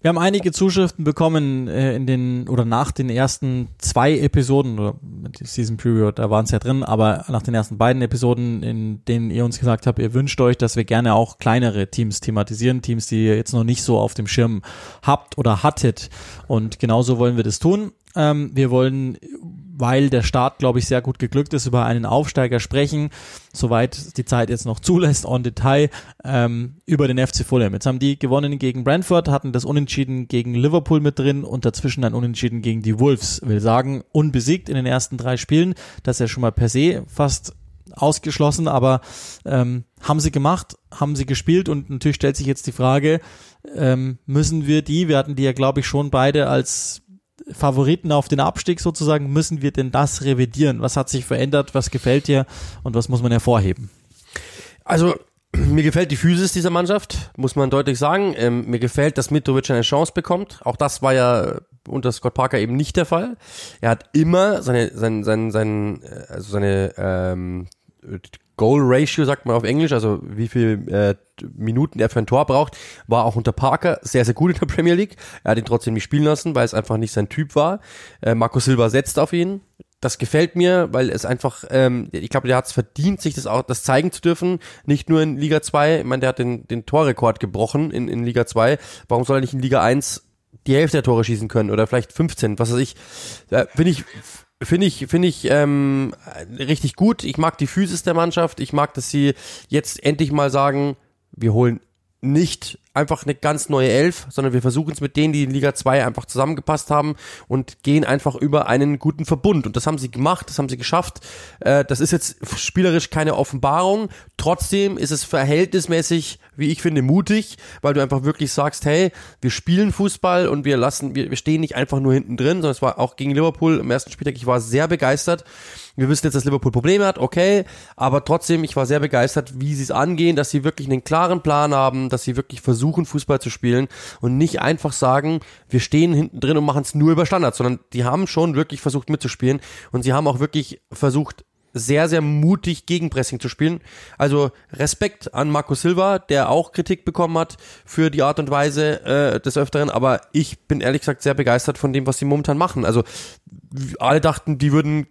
A: Wir haben einige Zuschriften bekommen äh, in den oder nach den ersten zwei Episoden oder Season Period, da waren es ja drin, aber nach den ersten beiden Episoden, in denen ihr uns gesagt habt, ihr wünscht euch, dass wir gerne auch kleinere Teams thematisieren, Teams, die ihr jetzt noch nicht so auf dem Schirm habt oder hattet. Und genauso wollen wir das tun. Ähm, wir wollen, weil der Start, glaube ich, sehr gut geglückt ist, über einen Aufsteiger sprechen, soweit die Zeit jetzt noch zulässt, on Detail, ähm, über den FC Fulham. Jetzt haben die gewonnen gegen Brentford, hatten das Unentschieden gegen Liverpool mit drin und dazwischen ein Unentschieden gegen die Wolves. Will sagen, unbesiegt in den ersten drei Spielen. Das ist ja schon mal per se fast ausgeschlossen, aber ähm, haben sie gemacht, haben sie gespielt und natürlich stellt sich jetzt die Frage, ähm, müssen wir die, wir hatten die ja glaube ich schon beide als Favoriten auf den Abstieg sozusagen, müssen wir denn das revidieren? Was hat sich verändert? Was gefällt dir? Und was muss man hervorheben?
B: Also mir gefällt die Physis dieser Mannschaft, muss man deutlich sagen. Ähm, mir gefällt, dass Mitrovic eine Chance bekommt. Auch das war ja unter Scott Parker eben nicht der Fall. Er hat immer seine, sein, sein, sein, äh, also seine ähm, Goal Ratio, sagt man auf Englisch, also wie viel äh, Minuten er für ein Tor braucht, war auch unter Parker sehr, sehr gut in der Premier League. Er hat ihn trotzdem nicht spielen lassen, weil es einfach nicht sein Typ war. Äh, Marco Silva setzt auf ihn. Das gefällt mir, weil es einfach, ähm, ich glaube, der hat es verdient, sich das auch das zeigen zu dürfen. Nicht nur in Liga 2, ich meine, der hat den, den Torrekord gebrochen in, in Liga 2. Warum soll er nicht in Liga 1 die Hälfte der Tore schießen können oder vielleicht 15, was weiß ich. Äh, Finde ich Finde ich, finde ich ähm, richtig gut. Ich mag die Physis der Mannschaft. Ich mag, dass sie jetzt endlich mal sagen, wir holen nicht einfach eine ganz neue Elf, sondern wir versuchen es mit denen, die in Liga 2 einfach zusammengepasst haben und gehen einfach über einen guten Verbund. Und das haben sie gemacht, das haben sie geschafft. Äh, das ist jetzt spielerisch keine Offenbarung. Trotzdem ist es verhältnismäßig, wie ich finde, mutig, weil du einfach wirklich sagst, hey, wir spielen Fußball und wir lassen, wir, wir stehen nicht einfach nur hinten drin, sondern es war auch gegen Liverpool im ersten Spieltag, ich war sehr begeistert. Wir wissen jetzt, dass Liverpool Probleme hat, okay, aber trotzdem, ich war sehr begeistert, wie sie es angehen, dass sie wirklich einen klaren Plan haben, dass sie wirklich versuchen, Fußball zu spielen und nicht einfach sagen, wir stehen hinten drin und machen es nur über Standards, sondern die haben schon wirklich versucht mitzuspielen und sie haben auch wirklich versucht, sehr, sehr mutig Gegenpressing zu spielen. Also Respekt an Marco Silva, der auch Kritik bekommen hat für die Art und Weise äh, des Öfteren, aber ich bin ehrlich gesagt sehr begeistert von dem, was sie momentan machen. Also alle dachten, die würden,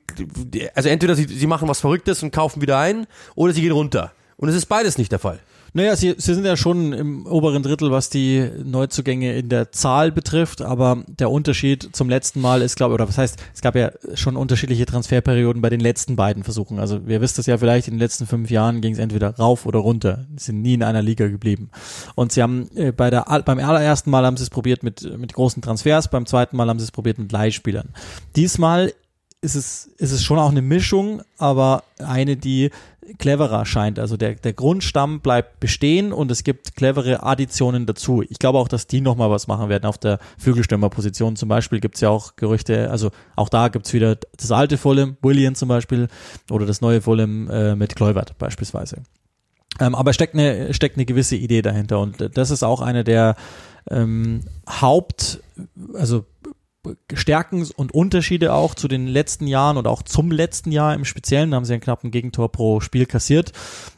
B: also entweder sie, sie machen was Verrücktes und kaufen wieder ein, oder sie gehen runter. Und es ist beides nicht der Fall.
A: Naja, sie, sie sind ja schon im oberen Drittel, was die Neuzugänge in der Zahl betrifft, aber der Unterschied zum letzten Mal ist, glaube ich, oder was heißt, es gab ja schon unterschiedliche Transferperioden bei den letzten beiden Versuchen. Also wir wisst es ja vielleicht, in den letzten fünf Jahren ging es entweder rauf oder runter. Sie sind nie in einer Liga geblieben. Und sie haben äh, bei der beim allerersten Mal haben sie es probiert mit, mit großen Transfers, beim zweiten Mal haben sie es probiert mit Leihspielern. Diesmal ist es, ist es schon auch eine Mischung, aber eine, die cleverer scheint. Also der, der Grundstamm bleibt bestehen und es gibt clevere Additionen dazu. Ich glaube auch, dass die nochmal was machen werden auf der Flügelstürmerposition. Zum Beispiel gibt es ja auch Gerüchte, also auch da gibt es wieder das alte Fulham, William zum Beispiel, oder das neue Fulham äh, mit Kluivert beispielsweise. Ähm, aber steckt eine, steckt eine gewisse Idee dahinter und das ist auch eine der ähm, Haupt, also Stärken und Unterschiede auch zu den letzten Jahren und auch zum letzten Jahr im Speziellen, haben sie einen knappen Gegentor pro Spiel kassiert,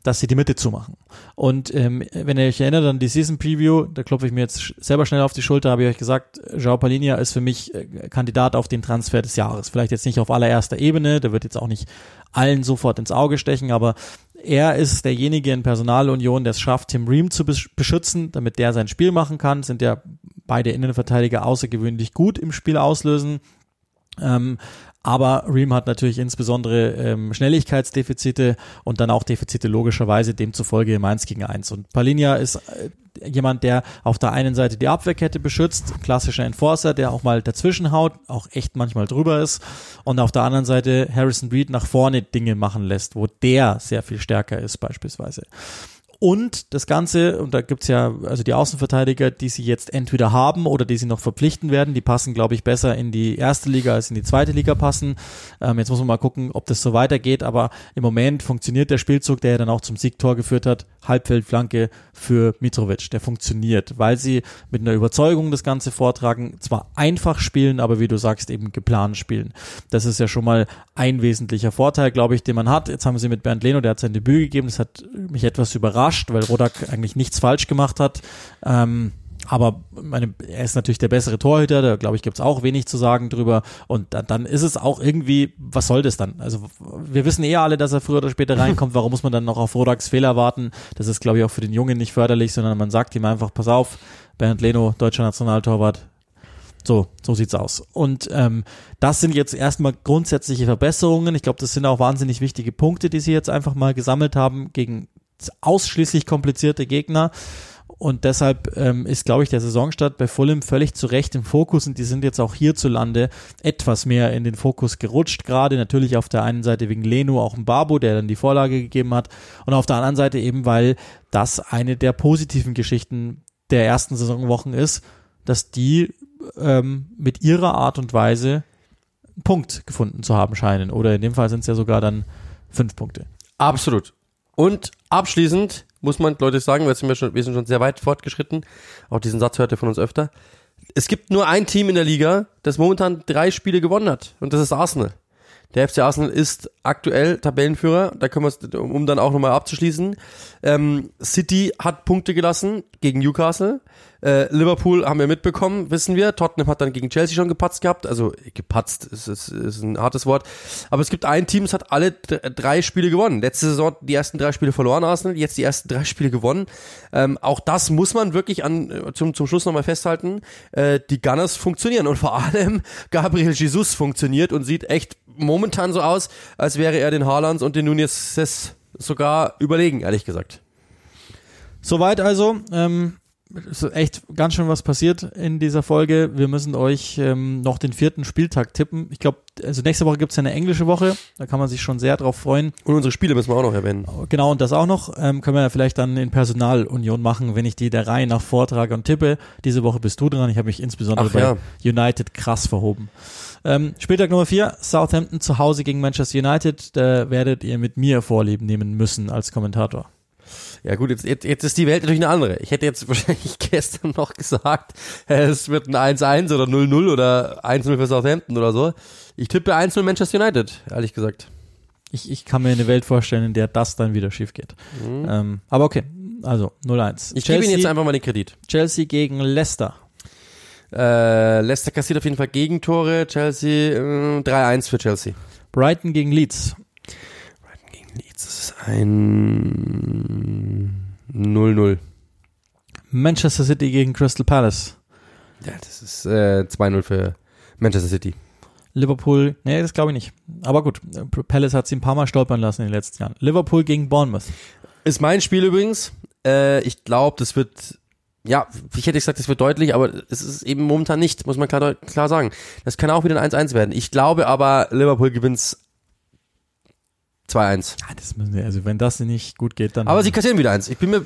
A: dass sie die Mitte zumachen. Und ähm, wenn ihr euch erinnert an die Season Preview, da klopfe ich mir jetzt selber schnell auf die Schulter, habe ich euch gesagt, Joao Palinia ist für mich äh, Kandidat auf den Transfer des Jahres. Vielleicht jetzt nicht auf allererster Ebene, der wird jetzt auch nicht allen sofort ins Auge stechen, aber er ist derjenige in Personalunion, der es schafft, Tim Ream zu beschützen, damit der sein Spiel machen kann. Sind ja beide Innenverteidiger außergewöhnlich gut im Spiel auslösen. Ähm, aber Ream hat natürlich insbesondere ähm, Schnelligkeitsdefizite und dann auch Defizite logischerweise demzufolge im 1 gegen 1. Und Palinia ist äh, jemand, der auf der einen Seite die Abwehrkette beschützt, klassischer Enforcer, der auch mal dazwischen haut, auch echt manchmal drüber ist. Und auf der anderen Seite Harrison Reed nach vorne Dinge machen lässt, wo der sehr viel stärker ist beispielsweise. Und das Ganze, und da gibt's ja also die Außenverteidiger, die sie jetzt entweder haben oder die sie noch verpflichten werden, die passen, glaube ich, besser in die erste Liga als in die zweite Liga passen. Ähm, jetzt muss man mal gucken, ob das so weitergeht, aber im Moment funktioniert der Spielzug, der ja dann auch zum Siegtor geführt hat, Halbfeldflanke für Mitrovic, der funktioniert, weil sie mit einer Überzeugung das Ganze vortragen, zwar einfach spielen, aber wie du sagst, eben geplant spielen. Das ist ja schon mal ein wesentlicher Vorteil, glaube ich, den man hat. Jetzt haben sie mit Bernd Leno, der hat sein Debüt gegeben, das hat mich etwas überrascht überrascht, weil Rodak eigentlich nichts falsch gemacht hat. Ähm, aber meine, er ist natürlich der bessere Torhüter, da glaube ich, gibt es auch wenig zu sagen drüber. Und da, dann ist es auch irgendwie, was soll das dann? Also wir wissen eh alle, dass er früher oder später reinkommt. Warum muss man dann noch auf Rodaks Fehler warten? Das ist, glaube ich, auch für den Jungen nicht förderlich, sondern man sagt ihm einfach, pass auf, Bernd Leno, deutscher Nationaltorwart, so, so sieht's aus. Und ähm, das sind jetzt erstmal grundsätzliche Verbesserungen. Ich glaube, das sind auch wahnsinnig wichtige Punkte, die sie jetzt einfach mal gesammelt haben gegen ausschließlich komplizierte Gegner. Und deshalb ähm, ist, glaube ich, der Saisonstart bei Fulham völlig zu Recht im Fokus und die sind jetzt auch hierzulande etwas mehr in den Fokus gerutscht. Gerade natürlich auf der einen Seite wegen Leno, auch ein Babu, der dann die Vorlage gegeben hat. Und auf der anderen Seite eben, weil das eine der positiven Geschichten der ersten Saisonwochen ist, dass die ähm, mit ihrer Art und Weise einen Punkt gefunden zu haben scheinen. Oder in dem Fall sind es ja sogar dann fünf Punkte.
B: Absolut. Und abschließend muss man Leute sagen, weil sind wir, schon, wir sind schon sehr weit fortgeschritten. Auch diesen Satz hört ihr von uns öfter. Es gibt nur ein Team in der Liga, das momentan drei Spiele gewonnen hat. Und das ist Arsenal. Der FC Arsenal ist aktuell Tabellenführer, da können wir um dann auch nochmal abzuschließen. Ähm, City hat Punkte gelassen gegen Newcastle. Äh, Liverpool haben wir mitbekommen, wissen wir. Tottenham hat dann gegen Chelsea schon gepatzt gehabt. Also gepatzt ist, ist, ist ein hartes Wort. Aber es gibt ein Team, das hat alle drei Spiele gewonnen. Letzte Saison die ersten drei Spiele verloren, Arsenal, jetzt die ersten drei Spiele gewonnen. Ähm, auch das muss man wirklich an zum, zum Schluss nochmal festhalten. Äh, die Gunners funktionieren und vor allem Gabriel Jesus funktioniert und sieht echt momentan so aus, als wäre er den Haalands und den Nunez sogar überlegen, ehrlich gesagt.
A: Soweit also. Ähm, ist echt ganz schön was passiert in dieser Folge. Wir müssen euch ähm, noch den vierten Spieltag tippen. Ich glaube, also nächste Woche gibt es ja eine englische Woche. Da kann man sich schon sehr drauf freuen.
B: Und unsere Spiele müssen wir auch noch erwähnen.
A: Genau, und das auch noch. Ähm, können wir ja vielleicht dann in Personalunion machen, wenn ich die der Reihe nach vortrage und tippe. Diese Woche bist du dran. Ich habe mich insbesondere Ach, bei United krass verhoben. Ähm, Spieltag Nummer 4, Southampton zu Hause gegen Manchester United. Da werdet ihr mit mir Vorlieben nehmen müssen als Kommentator.
B: Ja gut, jetzt, jetzt, jetzt ist die Welt natürlich eine andere. Ich hätte jetzt wahrscheinlich gestern noch gesagt, es wird ein 1-1 oder 0-0 oder 1-0 für Southampton oder so. Ich tippe 1-0 Manchester United, ehrlich gesagt.
A: Ich, ich kann mir eine Welt vorstellen, in der das dann wieder schief geht. Mhm. Ähm, aber okay, also 0-1.
B: Ich gebe Ihnen jetzt einfach mal den Kredit.
A: Chelsea gegen Leicester.
B: Äh, Leicester kassiert auf jeden Fall Gegentore. Chelsea äh, 3-1 für Chelsea.
A: Brighton gegen Leeds.
B: Brighton gegen Leeds. Das ist ein 0-0.
A: Manchester City gegen Crystal Palace.
B: Ja, das ist äh, 2-0 für Manchester City.
A: Liverpool, nee, das glaube ich nicht. Aber gut, Palace hat sie ein paar Mal stolpern lassen in den letzten Jahren. Liverpool gegen Bournemouth.
B: Ist mein Spiel übrigens. Äh, ich glaube, das wird ja, ich hätte gesagt, es wird deutlich, aber es ist eben momentan nicht, muss man klar, klar sagen. Das kann auch wieder ein 1-1 werden. Ich glaube aber, Liverpool gewinnt 2-1.
A: Ja, das müssen wir, also wenn das nicht gut geht, dann.
B: Aber sie kassieren wieder eins. Ich bin mir.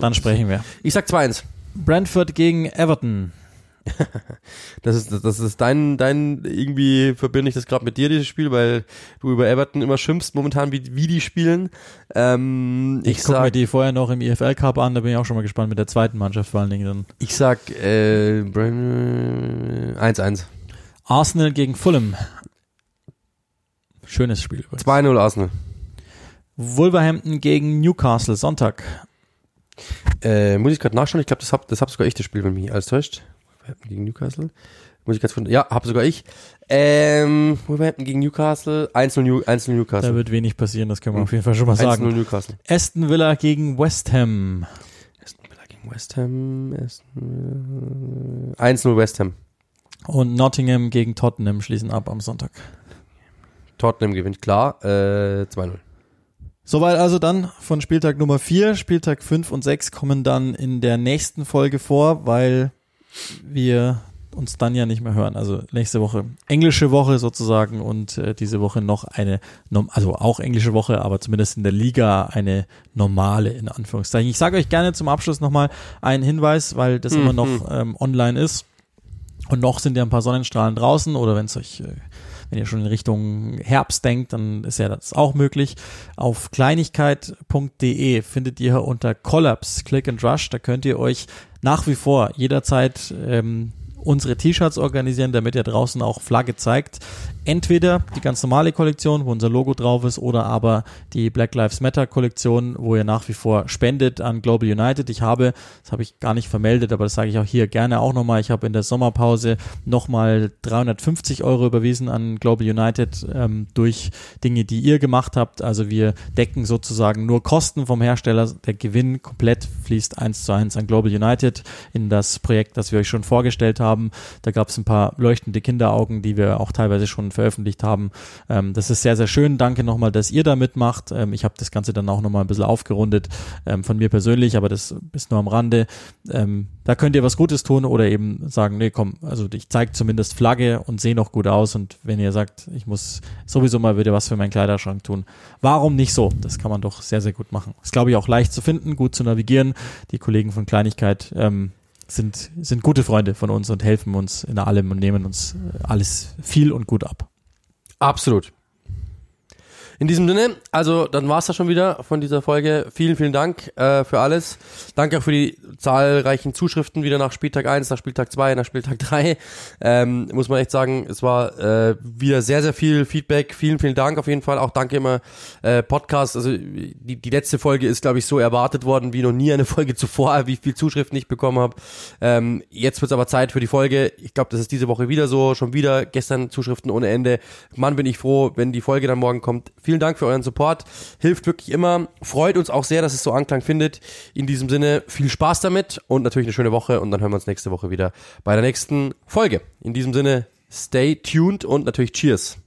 A: Dann sprechen wir.
B: Ich sag 2-1.
A: Brentford gegen Everton.
B: Das ist, das ist dein, dein, irgendwie verbinde ich das gerade mit dir, dieses Spiel, weil du über Everton immer schimpfst momentan, wie, wie die spielen. Ähm,
A: ich ich gucke mir die vorher noch im IFL Cup an, da bin ich auch schon mal gespannt mit der zweiten Mannschaft vor allen Dingen dann.
B: Ich sag, äh, 1-1.
A: Arsenal gegen Fulham. Schönes Spiel
B: übrigens. 2-0 Arsenal.
A: Wolverhampton gegen Newcastle, Sonntag.
B: Äh, muss ich gerade nachschauen, ich glaube, das hab, das hab sogar ich das Spiel, wenn mich alles täuscht. Wolverhampton gegen Newcastle. Muss ich ganz von, ja, hab sogar ich. Ähm, Wolverhampton gegen Newcastle, 1-0 New, Newcastle.
A: Da wird wenig passieren, das können wir auf jeden Fall schon mal sagen.
B: 1-0 Newcastle.
A: Aston Villa gegen West Ham.
B: Aston Villa gegen West Ham. 1-0 West Ham.
A: Und Nottingham gegen Tottenham schließen ab am Sonntag.
B: Tottenham gewinnt klar, äh, 2-0.
A: Soweit also dann von Spieltag Nummer 4. Spieltag 5 und 6 kommen dann in der nächsten Folge vor, weil wir uns dann ja nicht mehr hören. Also nächste Woche englische Woche sozusagen und äh, diese Woche noch eine, also auch englische Woche, aber zumindest in der Liga eine normale in Anführungszeichen. Ich sage euch gerne zum Abschluss nochmal einen Hinweis, weil das mhm. immer noch ähm, online ist und noch sind ja ein paar Sonnenstrahlen draußen oder wenn es euch äh, wenn ihr schon in Richtung Herbst denkt, dann ist ja das auch möglich. Auf kleinigkeit.de findet ihr unter Collapse Click and Rush, da könnt ihr euch nach wie vor jederzeit ähm, unsere T-Shirts organisieren, damit ihr draußen auch Flagge zeigt. Entweder die ganz normale Kollektion, wo unser Logo drauf ist, oder aber die Black Lives Matter Kollektion, wo ihr nach wie vor spendet an Global United. Ich habe, das habe ich gar nicht vermeldet, aber das sage ich auch hier gerne auch nochmal, ich habe in der Sommerpause nochmal 350 Euro überwiesen an Global United ähm, durch Dinge, die ihr gemacht habt. Also wir decken sozusagen nur Kosten vom Hersteller. Der Gewinn komplett fließt eins zu eins an Global United in das Projekt, das wir euch schon vorgestellt haben. Da gab es ein paar leuchtende Kinderaugen, die wir auch teilweise schon veröffentlicht haben. Ähm, das ist sehr, sehr schön. Danke nochmal, dass ihr da mitmacht. Ähm, ich habe das Ganze dann auch nochmal ein bisschen aufgerundet ähm, von mir persönlich, aber das ist nur am Rande. Ähm, da könnt ihr was Gutes tun oder eben sagen, nee, komm, also ich zeige zumindest Flagge und sehe noch gut aus und wenn ihr sagt, ich muss sowieso mal wieder was für meinen Kleiderschrank tun, warum nicht so? Das kann man doch sehr, sehr gut machen. Ist, glaube ich, auch leicht zu finden, gut zu navigieren. Die Kollegen von Kleinigkeit ähm, sind, sind gute Freunde von uns und helfen uns in allem und nehmen uns alles viel und gut ab.
B: Absolut. In diesem Sinne, also dann war's das schon wieder von dieser Folge. Vielen, vielen Dank äh, für alles. Danke auch für die zahlreichen Zuschriften wieder nach Spieltag 1, nach Spieltag 2, nach Spieltag 3. Ähm, muss man echt sagen, es war äh, wieder sehr, sehr viel Feedback. Vielen, vielen Dank auf jeden Fall. Auch danke immer äh, Podcast. Also die, die letzte Folge ist, glaube ich, so erwartet worden wie noch nie eine Folge zuvor, wie viel Zuschriften ich bekommen habe. Ähm, jetzt wird's aber Zeit für die Folge. Ich glaube, das ist diese Woche wieder so. Schon wieder gestern Zuschriften ohne Ende. Mann, bin ich froh, wenn die Folge dann morgen kommt. Vielen Dank für euren Support. Hilft wirklich immer. Freut uns auch sehr, dass es so Anklang findet. In diesem Sinne, viel Spaß damit und natürlich eine schöne Woche. Und dann hören wir uns nächste Woche wieder bei der nächsten Folge. In diesem Sinne, stay tuned und natürlich Cheers.